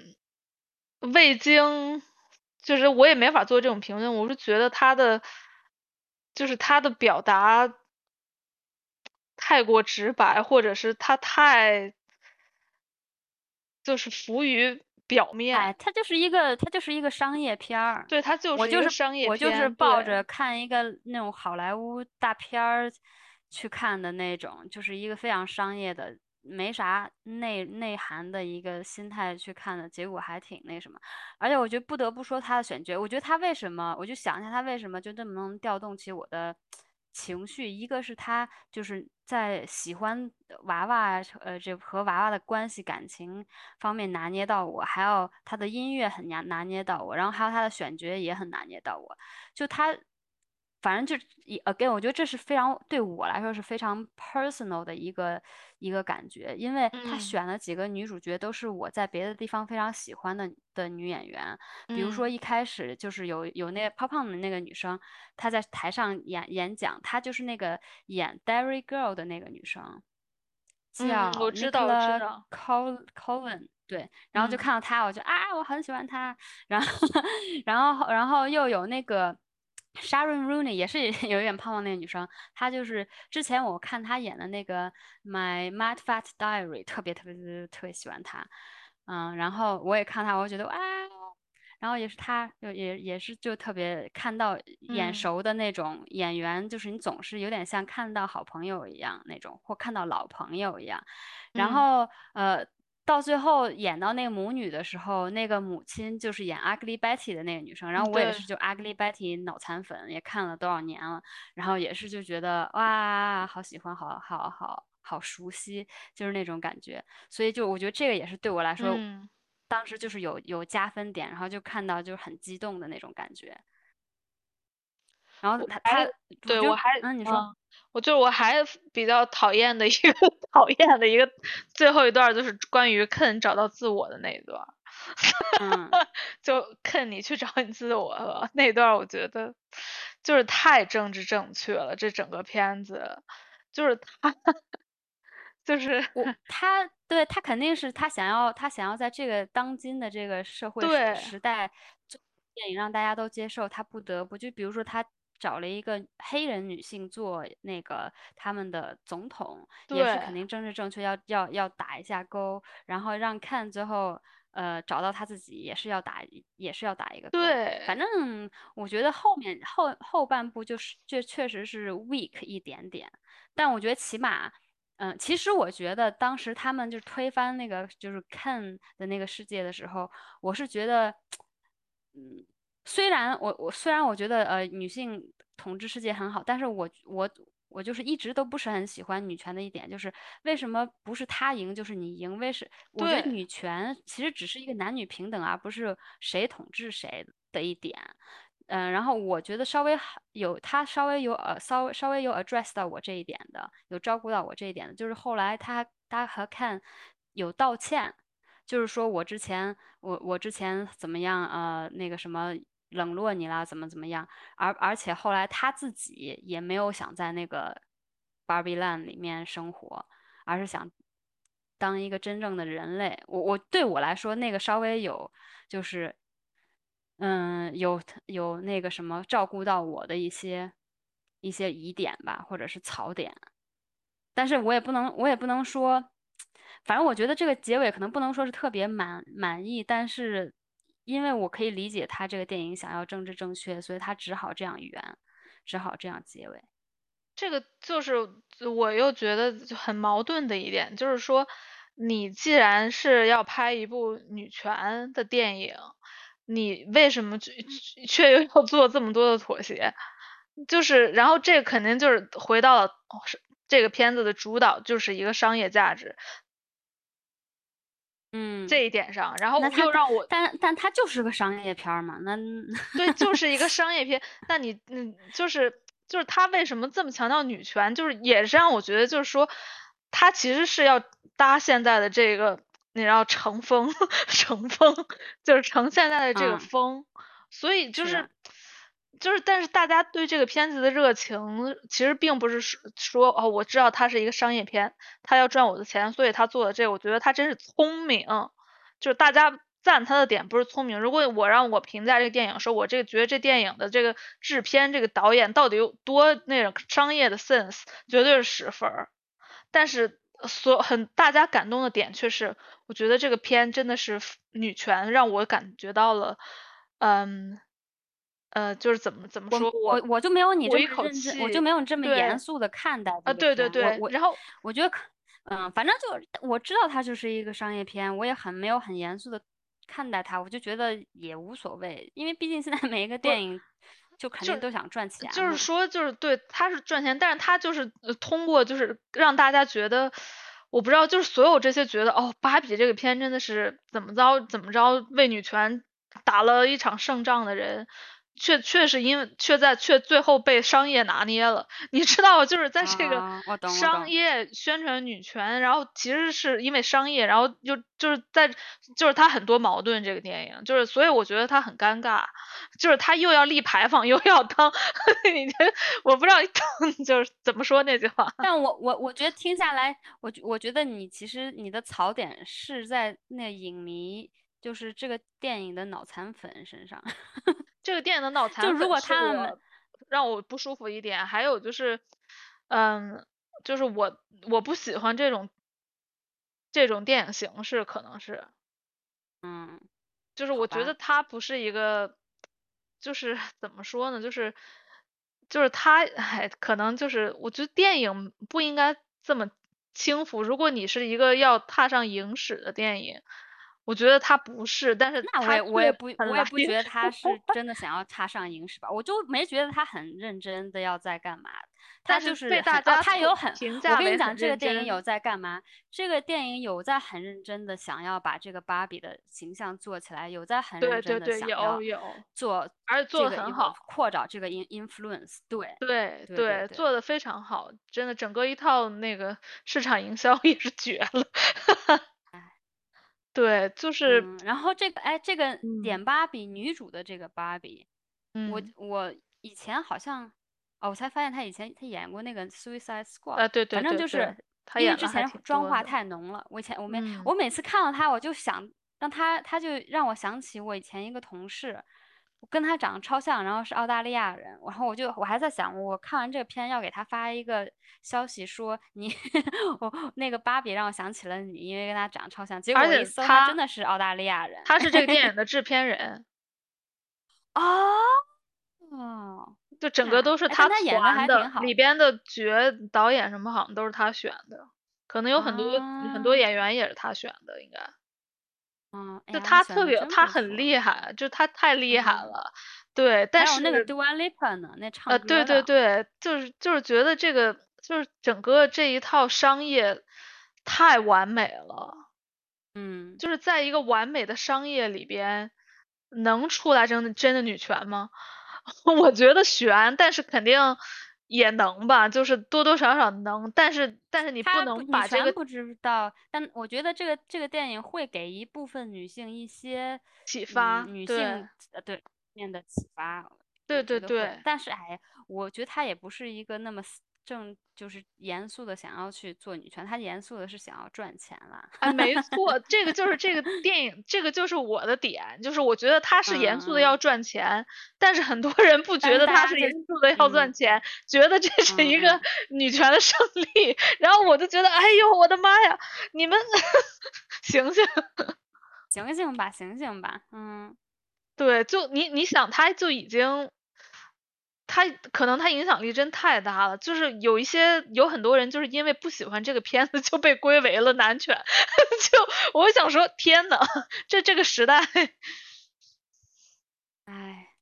未经，就是我也没法做这种评论，我是觉得他的，就是他的表达太过直白，或者是他太，就是浮于表面哎，面，它就是一个，他就是一个商业片儿。对，他就是一我就是个商业我就是抱着看一个那种好莱坞大片儿去看的那种，就是一个非常商业的没啥内内涵的一个心态去看的，结果还挺那什么。而且我觉得不得不说他的选角，我觉得他为什么，我就想一下他为什么就这么能调动起我的情绪。一个是他就是在喜欢娃娃，呃，这和娃娃的关系感情方面拿捏到我，还有他的音乐很拿拿捏到我，然后还有他的选角也很拿捏到我，就他。反正就一 again，我觉得这是非常对我来说是非常 personal 的一个一个感觉，因为他选了几个女主角都是我在别的地方非常喜欢的的女演员，比如说一开始就是有有那个胖胖的那个女生，她在台上演演讲，她就是那个演 Dairy Girl 的那个女生，叫 Nicola Colvin，对，然后就看到她，我就啊，我很喜欢她，然后然后然后又有那个。Sharon Rooney 也是 有一点胖胖那个女生，她就是之前我看她演的那个《My Mad Fat Diary》，特别特别特别特别喜欢她，嗯，然后我也看她，我觉得哇，然后也是她，就也也是就特别看到眼熟的那种演员，就是你总是有点像看到好朋友一样那种，或看到老朋友一样，然后呃。到最后演到那个母女的时候，那个母亲就是演 Ugly Betty 的那个女生，然后我也是就 Ugly Betty 脑残粉，也看了多少年了，然后也是就觉得哇，好喜欢，好好好好熟悉，就是那种感觉，所以就我觉得这个也是对我来说，当时就是有有加分点，然后就看到就是很激动的那种感觉。然后他他对我还嗯你说。我就我还比较讨厌的一个 讨厌的一个最后一段，就是关于 Ken 找到自我的那一段。嗯，就 Ken 你去找你自我了那段，我觉得就是太政治正确了。这整个片子就是他，就是 我他对他肯定是他想要他想要在这个当今的这个社会时代，电影让大家都接受，他不得不就比如说他。找了一个黑人女性做那个他们的总统，也是肯定政治正确，要要要打一下勾，然后让看最后呃找到他自己，也是要打，也是要打一个勾。对，反正我觉得后面后后半部就是这确实是 weak 一点点，但我觉得起码，嗯，其实我觉得当时他们就推翻那个就是 Ken 的那个世界的时候，我是觉得，嗯。虽然我我虽然我觉得呃女性统治世界很好，但是我我我就是一直都不是很喜欢女权的一点，就是为什么不是她赢就是你赢？为什我觉得女权其实只是一个男女平等，而不是谁统治谁的一点。嗯，然后我觉得稍微有他稍微有呃稍微稍微有 address 到我这一点的，有照顾到我这一点的，就是后来他他和看有道歉，就是说我之前我我之前怎么样呃那个什么。冷落你了，怎么怎么样？而而且后来他自己也没有想在那个 Barbie Land 里面生活，而是想当一个真正的人类。我我对我来说，那个稍微有就是，嗯，有有那个什么照顾到我的一些一些疑点吧，或者是槽点。但是我也不能，我也不能说，反正我觉得这个结尾可能不能说是特别满满意，但是。因为我可以理解他这个电影想要政治正确，所以他只好这样圆，只好这样结尾。这个就是我又觉得很矛盾的一点，就是说，你既然是要拍一部女权的电影，你为什么却却又要做这么多的妥协？就是，然后这肯定就是回到了是这个片子的主导，就是一个商业价值。嗯，这一点上，然后又让我，但但它就是个商业片嘛，那 对，就是一个商业片。那你，嗯，就是就是他为什么这么强调女权？就是也是让我觉得，就是说他其实是要搭现在的这个，你要乘风，乘风，就是乘现在的这个风。所以就是。就是，但是大家对这个片子的热情，其实并不是说哦，我知道它是一个商业片，他要赚我的钱，所以他做的这个，我觉得他真是聪明。就是大家赞他的点不是聪明。如果我让我评价这个电影，说我这个觉得这电影的这个制片、这个导演到底有多那种商业的 sense，绝对是十分。但是所很大家感动的点却是，我觉得这个片真的是女权让我感觉到了，嗯。呃，就是怎么怎么说，我我就没有你这么认真，我就没有你这么严肃的看待。啊，对对对，我然后我觉得可嗯，反正就我知道它就是一个商业片，我也很没有很严肃的看待它，我就觉得也无所谓，因为毕竟现在每一个电影就肯定都想赚钱。就是说，就是对，他是赚钱，但是他就是通过就是让大家觉得，我不知道，就是所有这些觉得哦，芭比这个片真的是怎么着怎么着为女权打了一场胜仗的人。却却是因为却在却最后被商业拿捏了，你知道，就是在这个商业宣传女权，然后其实是因为商业，然后就就是在就是他很多矛盾这个电影，就是所以我觉得他很尴尬，就是他又要立牌坊又要当，你我不知道 就是怎么说那句话。但我我我觉得听下来，我我觉得你其实你的槽点是在那影迷，就是这个电影的脑残粉身上。这个电影的脑残，就如果他们让我不舒服一点，还有就是，嗯，就是我我不喜欢这种这种电影形式，可能是，嗯，就是我觉得它不是一个，就是怎么说呢，就是就是它，哎，可能就是我觉得电影不应该这么轻浮。如果你是一个要踏上影史的电影。我觉得他不是，但是那我也我也不我也不觉得他是真的想要插上影史吧，我就没觉得他很认真的要在干嘛。他就是被大家他有很我跟你讲，这个电影有在干嘛？这个电影有在很认真的想要把这个芭比的形象做起来，有在很认真的想要做，而且做的很好，扩展这个 in influence。对对对，做的非常好，真的整个一套那个市场营销也是绝了。对，就是，然后这个，哎，这个点芭比女主的这个芭比，我我以前好像，哦，我才发现她以前她演过那个 Suicide Squad，啊对对，反正就是因为之前妆化太浓了，我以前我没我每次看到她，我就想让她，她就让我想起我以前一个同事。跟他长得超像，然后是澳大利亚人，然后我就我还在想，我看完这个片要给他发一个消息说你我那个芭比让我想起了你，因为跟他长得超像。结果一搜，他真的是澳大利亚人。他是这个电影 的制片人。哦，就整个都是他团的，里边的角导演什么好像都是他选的，可能有很多很多演员也是他选的，应该。嗯，就他特别，他很厉害，就他太厉害了，对。但是那个 Dua Lipa 呢？那唱歌呃，对对对，就是就是觉得这个就是整个这一套商业太完美了，嗯，就是在一个完美的商业里边，能出来真的真的女权吗？我觉得悬，但是肯定。也能吧，就是多多少少能，但是但是你不能把这个不知道，但我觉得这个这个电影会给一部分女性一些启发，女性呃对面的启发，对对对，但是哎，我觉得它也不是一个那么。正就是严肃的想要去做女权，她严肃的是想要赚钱了。啊，没错，这个就是这个 电影，这个就是我的点，就是我觉得她是严肃的要赚钱，但是很多人不觉得她是严肃的要赚钱，觉得这是一个 女权的胜利。然后我就觉得，哎呦，我的妈呀，你们 醒醒，醒醒吧，醒醒吧，嗯，对，就你你想，他就已经。他可能他影响力真太大了，就是有一些有很多人就是因为不喜欢这个片子就被归为了男权，就我想说天呐，这这个时代，哎，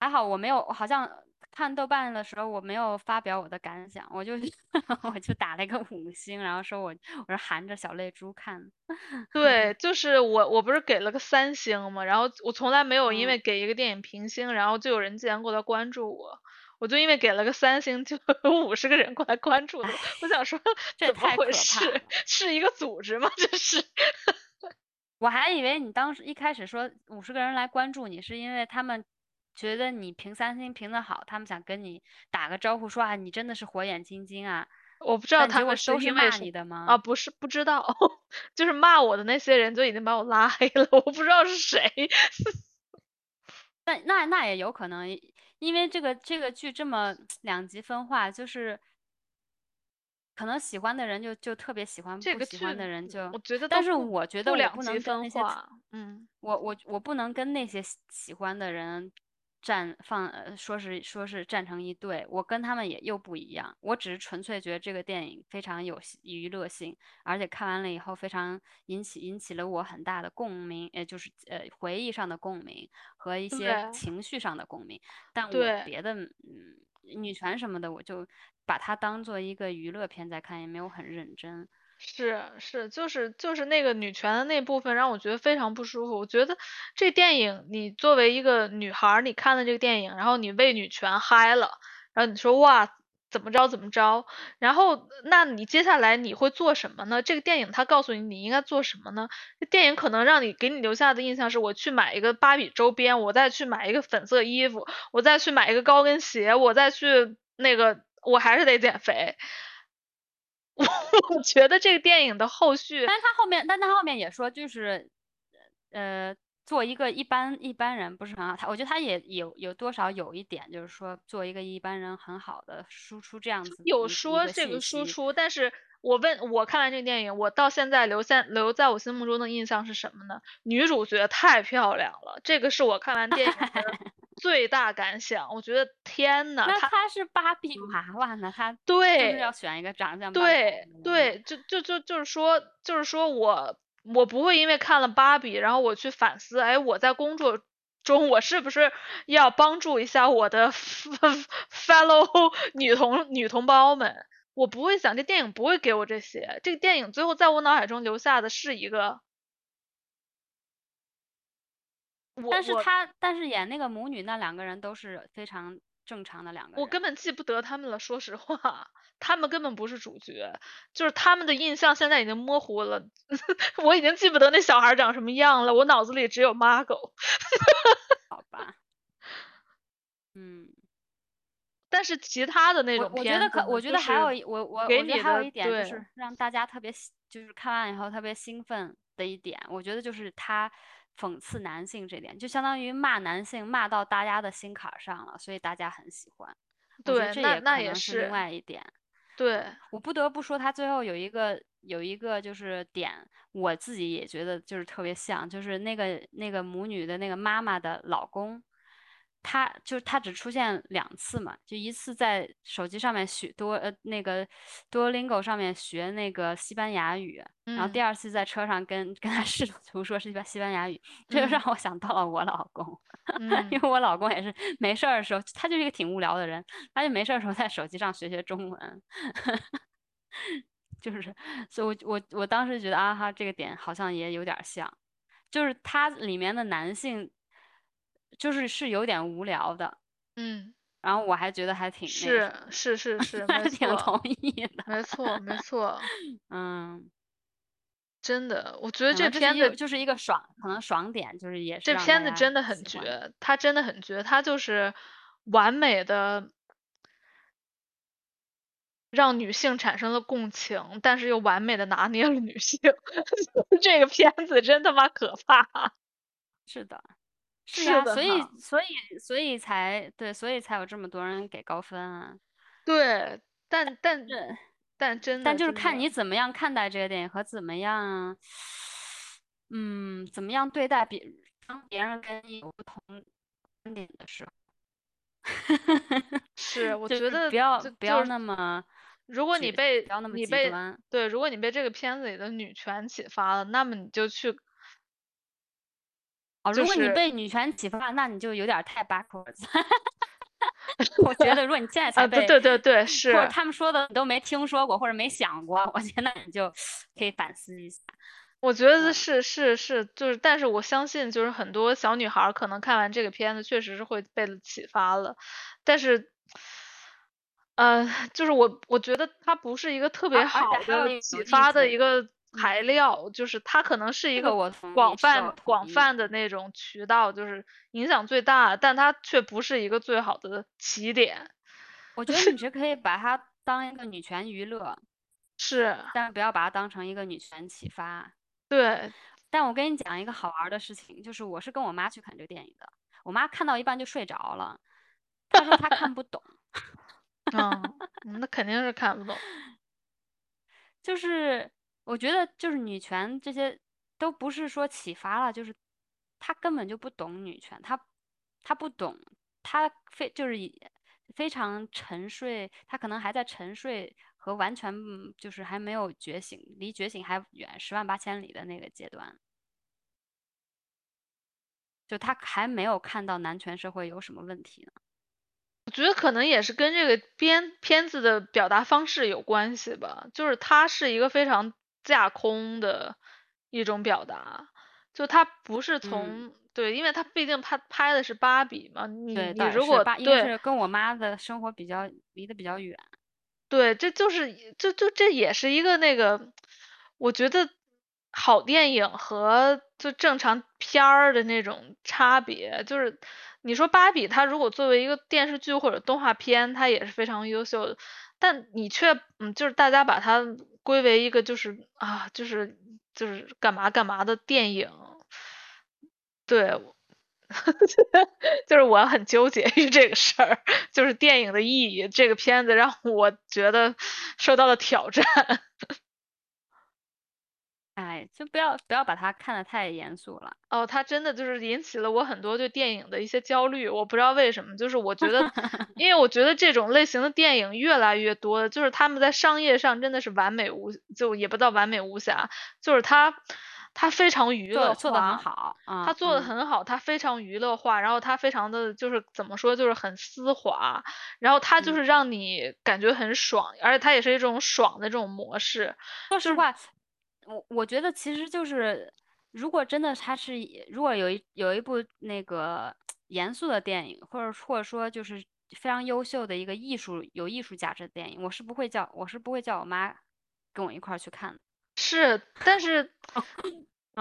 还好我没有，好像。看豆瓣的时候，我没有发表我的感想，我就 我就打了一个五星，然后说我我是含着小泪珠看。对，就是我我不是给了个三星嘛，然后我从来没有因为给一个电影评星，然后就有人竟然过来关注我，我就因为给了个三星，就有五十个人过来关注我。我想说，这太可怕了，是一个组织吗？这是？我还以为你当时一开始说五十个人来关注你，是因为他们。觉得你评三星评的好，他们想跟你打个招呼，说啊，你真的是火眼金睛啊！我不知道他们都是骂你的吗？啊，不是，不知道，就是骂我的那些人就已经把我拉黑了，我不知道是谁。那那那也有可能，因为这个这个剧这么两极分化，就是可能喜欢的人就就特别喜欢，不喜欢的人就我觉得，但是我觉得我不能跟那些，嗯，我我我不能跟那些喜欢的人。站放呃说是说是站成一队，我跟他们也又不一样。我只是纯粹觉得这个电影非常有娱乐性，而且看完了以后非常引起引起了我很大的共鸣，也就是呃回忆上的共鸣和一些情绪上的共鸣。但我别的嗯女权什么的，我就把它当做一个娱乐片在看，也没有很认真。是是，就是就是那个女权的那部分让我觉得非常不舒服。我觉得这电影，你作为一个女孩，你看了这个电影，然后你为女权嗨了，然后你说哇怎么着怎么着，然后那你接下来你会做什么呢？这个电影它告诉你你应该做什么呢？这电影可能让你给你留下的印象是我去买一个芭比周边，我再去买一个粉色衣服，我再去买一个高跟鞋，我再去那个我还是得减肥。我觉得这个电影的后续，但他后面，但他后面也说，就是，呃，做一个一般一般人不是很好。他我觉得他也有有多少有一点，就是说做一个一般人很好的输出这样子。有说这个输出，但是我问我看完这个电影，我到现在留下留在我心目中的印象是什么呢？女主角太漂亮了，这个是我看完电影的。最大感想，我觉得天呐，那他是芭比娃娃呢，他对，就是要选一个长相对对，就就就就是说，就是说我我不会因为看了芭比，然后我去反思，哎，我在工作中我是不是要帮助一下我的 fellow 女同女同胞们？我不会想，这电影不会给我这些，这个电影最后在我脑海中留下的是一个。但是他，但是演那个母女那两个人都是非常正常的两个人。我根本记不得他们了，说实话，他们根本不是主角，就是他们的印象现在已经模糊了，我已经记不得那小孩长什么样了，我脑子里只有 Margot。好吧，嗯，但是其他的那种我觉得可，我觉得还有我我我觉得还有一点就是让大家特别就是看完以后特别兴奋的一点，我觉得就是他。讽刺男性这点，就相当于骂男性，骂到大家的心坎上了，所以大家很喜欢。对，这也可能是另外一点。对，我不得不说，他最后有一个有一个就是点，我自己也觉得就是特别像，就是那个那个母女的那个妈妈的老公。他就是他只出现两次嘛，就一次在手机上面学多呃那个 Duolingo 上面学那个西班牙语，然后第二次在车上跟 跟他试图说是西班牙语，这就让我想到了我老公，因为我老公也是没事儿的时候，他就是一个挺无聊的人，他就没事儿的时候在手机上学学中文，就是，所以我我我当时觉得啊哈这个点好像也有点像，就是他里面的男性。就是是有点无聊的，嗯，然后我还觉得还挺是是是是，还挺同意的，没错没。错，嗯，真的，我觉得这片子就是一个爽，可能爽点就是也是这片子真的很绝，它真的很绝，它就是完美的让女性产生了共情，但是又完美的拿捏了女性，这个片子真他妈可怕，是的。是呀，所以所以所以才对，所以才有这么多人给高分啊。对，但但但真的，但就是看你怎么样看待这个电影和怎么样，嗯，怎么样对待别当别人跟你有不同观点的时候。是，我觉得不要不要那么，如果你被不要那么极端，对，如果你被这个片子里的女权启发了，那么你就去。哦，如果你被女权启发，那你就有点太 backwards。我觉得，如果你现在才被，对对对，是，或者他们说的你都没听说过或者没想过，我觉得你就可以反思一下。我觉得是是是，就是，但是我相信，就是很多小女孩可能看完这个片子，确实是会被启发了。但是，呃，就是我我觉得它不是一个特别好的启发的一个。材料就是它可能是一个广泛广泛的那种渠道，就是影响最大，但它却不是一个最好的起点。我觉得你是可以把它当一个女权娱乐，是，但不要把它当成一个女权启发。对，但我跟你讲一个好玩的事情，就是我是跟我妈去看这个电影的，我妈看到一半就睡着了，她说她看不懂。嗯，那肯定是看不懂，就是。我觉得就是女权这些都不是说启发了，就是他根本就不懂女权，他他不懂他非就是非常沉睡，他可能还在沉睡和完全就是还没有觉醒，离觉醒还远十万八千里的那个阶段。就他还没有看到男权社会有什么问题呢？我觉得可能也是跟这个编片子的表达方式有关系吧。就是它是一个非常架空的一种表达，就它不是从对，因为它毕竟它拍的是芭比嘛。你你如果对跟我妈的生活比较离得比较远，对，这就是就就这也是一个那个，我觉得。好电影和就正常片儿的那种差别，就是你说芭比，它如果作为一个电视剧或者动画片，它也是非常优秀的，但你却嗯，就是大家把它归为一个就是啊，就是就是干嘛干嘛的电影，对，就是我很纠结于这个事儿，就是电影的意义，这个片子让我觉得受到了挑战。哎，就不要不要把它看得太严肃了。哦，它真的就是引起了我很多对电影的一些焦虑。我不知道为什么，就是我觉得，因为我觉得这种类型的电影越来越多，就是他们在商业上真的是完美无，就也不到完美无瑕，就是它它非常娱乐，做的很好，它做的很好，它非常娱乐化，然后它非常的就是怎么说，就是很丝滑，然后它就是让你感觉很爽，而且它也是一种爽的这种模式。说实话。我我觉得其实就是，如果真的他是，如果有一有一部那个严肃的电影，或者或者说就是非常优秀的一个艺术有艺术价值的电影，我是不会叫我是不会叫我妈跟我一块儿去看的。是，但是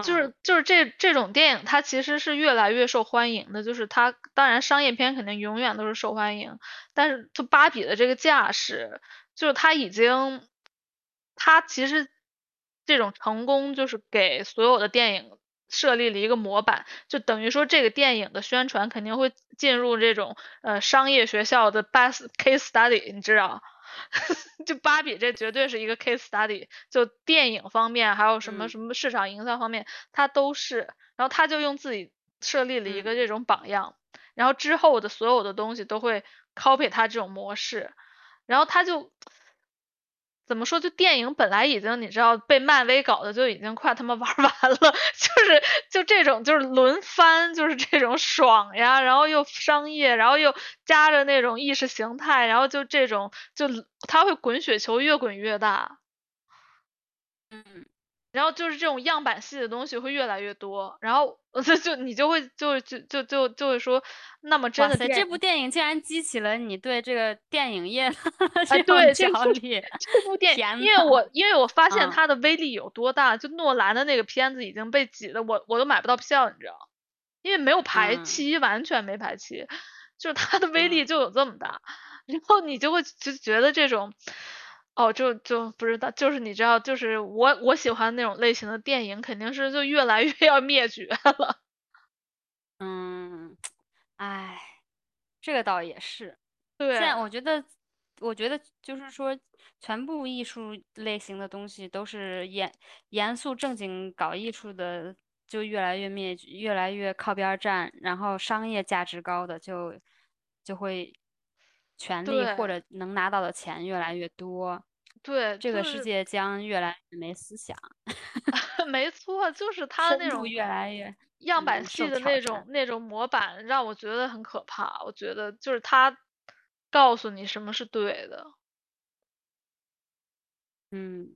就是就是这这种电影，它其实是越来越受欢迎的。就是它当然商业片肯定永远都是受欢迎，但是就芭比的这个架势，就是它已经，它其实。这种成功就是给所有的电影设立了一个模板，就等于说这个电影的宣传肯定会进入这种呃商业学校的 best case study，你知道？就芭比这绝对是一个 case study，就电影方面还有什么什么市场营销方面，它都是。然后他就用自己设立了一个这种榜样，然后之后的所有的东西都会 copy 他这种模式，然后他就。怎么说？就电影本来已经，你知道被漫威搞的就已经快他妈玩完了，就是就这种就是轮番，就是这种爽呀，然后又商业，然后又加着那种意识形态，然后就这种就它会滚雪球越滚越大，嗯。然后就是这种样板戏的东西会越来越多，然后就 就你就会就就就就就会说，那么真的这部电影竟然激起了你对这个电影业哎 对焦虑。这部电影，因为我因为我发现它的威力有多大，就诺兰的那个片子已经被挤的我我都买不到票，你知道，因为没有排期，完全没排期，就是它的威力就有这么大，然后你就会就觉得这种。哦，就就不知道，就是你知道，就是我我喜欢那种类型的电影，肯定是就越来越 要灭绝了。嗯，哎，这个倒也是。对。现在我觉得，我觉得就是说，全部艺术类型的东西都是严严肃正经搞艺术的，就越来越灭，越来越靠边站，然后商业价值高的就就会权力或者能拿到的钱越来越多。对，这个世界将越来越没思想。没错，就是他那种越来越样板戏的那种那种模板，让我觉得很可怕。我觉得就是他告诉你什么是对的。嗯。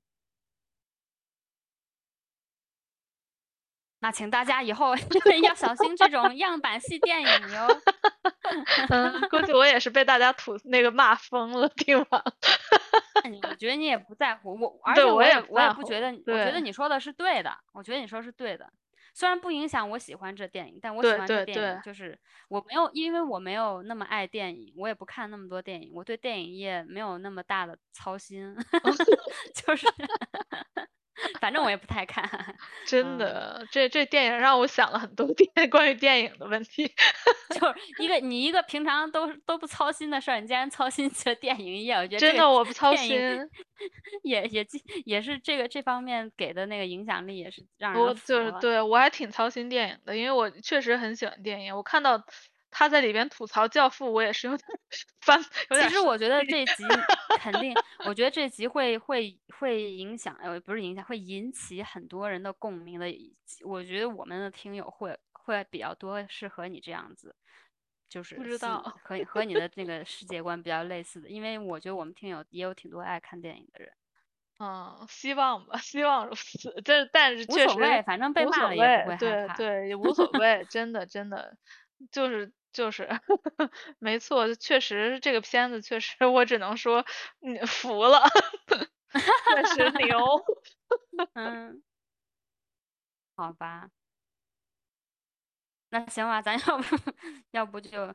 那请大家以后 要小心这种样板戏电影哟。嗯，估计我也是被大家吐那个骂疯了，听完。我觉得你也不在乎我，而且我也我也不觉得，我觉得你说的是对的。我觉得你说是对的，虽然不影响我喜欢这电影，但我喜欢这电影就是我没有，因为我没有那么爱电影，我也不看那么多电影，我对电影业没有那么大的操心，就是。反正我也不太看，真的，这这电影让我想了很多 电关于电影的问题，就是一个你一个平常都都不操心的事儿，你竟然操心起了电影业，我觉得真的我不操心，也也也是这个这方面给的那个影响力也是让人我就是对我还挺操心电影的，因为我确实很喜欢电影，我看到。他在里边吐槽教父，我也是有点翻，有点。其实我觉得这集 肯定，我觉得这集会会会影响，呃，不是影响，会引起很多人的共鸣的。我觉得我们的听友会会比较多，适合你这样子，就是不知道和和你的那个世界观比较类似的，因为我觉得我们听友也有挺多爱看电影的人。嗯，希望吧，希望如此。这但是确实，反正被骂了也不会对对，也无所 谓，真的真的，就是就是，没错，确实这个片子确实，我只能说你服了，确实牛。嗯，好吧，那行吧，咱要不要不就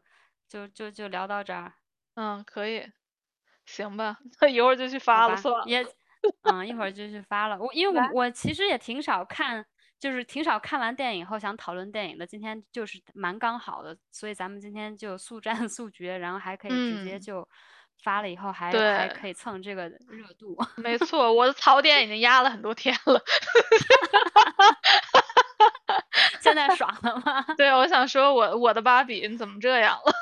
就就就聊到这儿？嗯，可以，行吧，那一会儿就去发了，算了。也。嗯，一会儿就去发了。我因为我我其实也挺少看，就是挺少看完电影后想讨论电影的。今天就是蛮刚好的，所以咱们今天就速战 速决，然后还可以直接就发了，以后还还可以蹭这个热度。没错，我的槽点已经压了很多天了。现在爽了吗？对，我想说，我我的芭比你怎么这样了？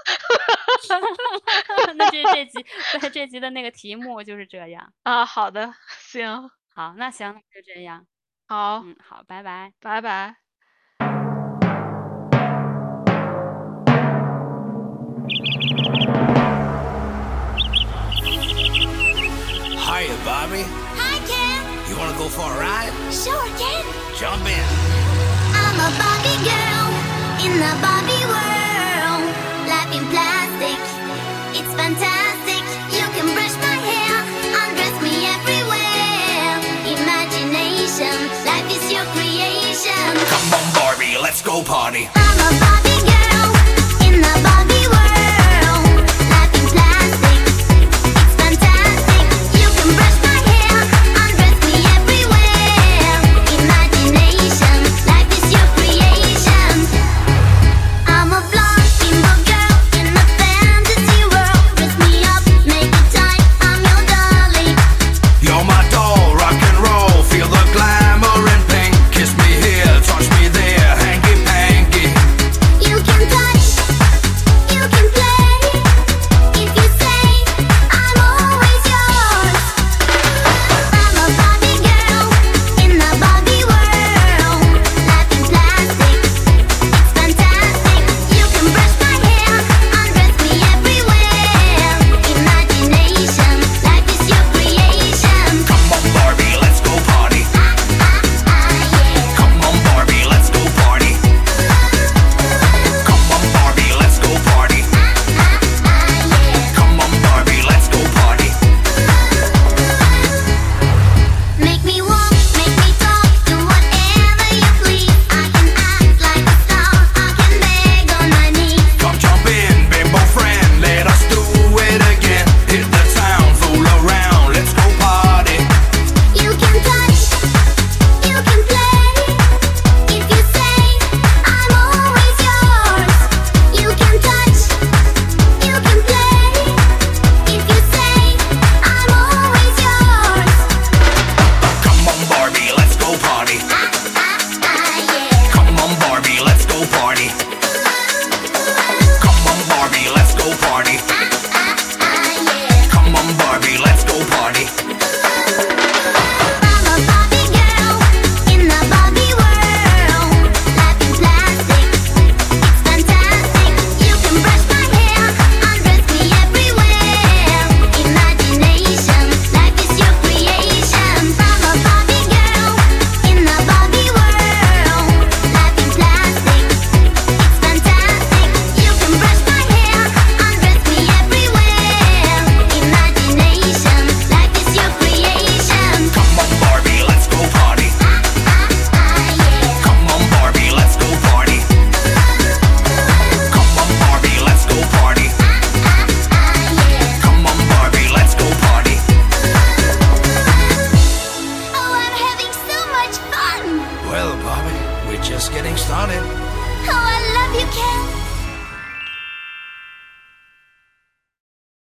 那这这集对这集的那个题目就是这样啊。好的，行，好，那行，那就这样。好，嗯，好，拜拜，拜拜。Hiya, Bobby. Hi, Ken. You wanna go for a ride? Sure, Ken. Jump in. I'm a Bobby girl in the Bobby world. Life in plastic, it's fantastic. Party.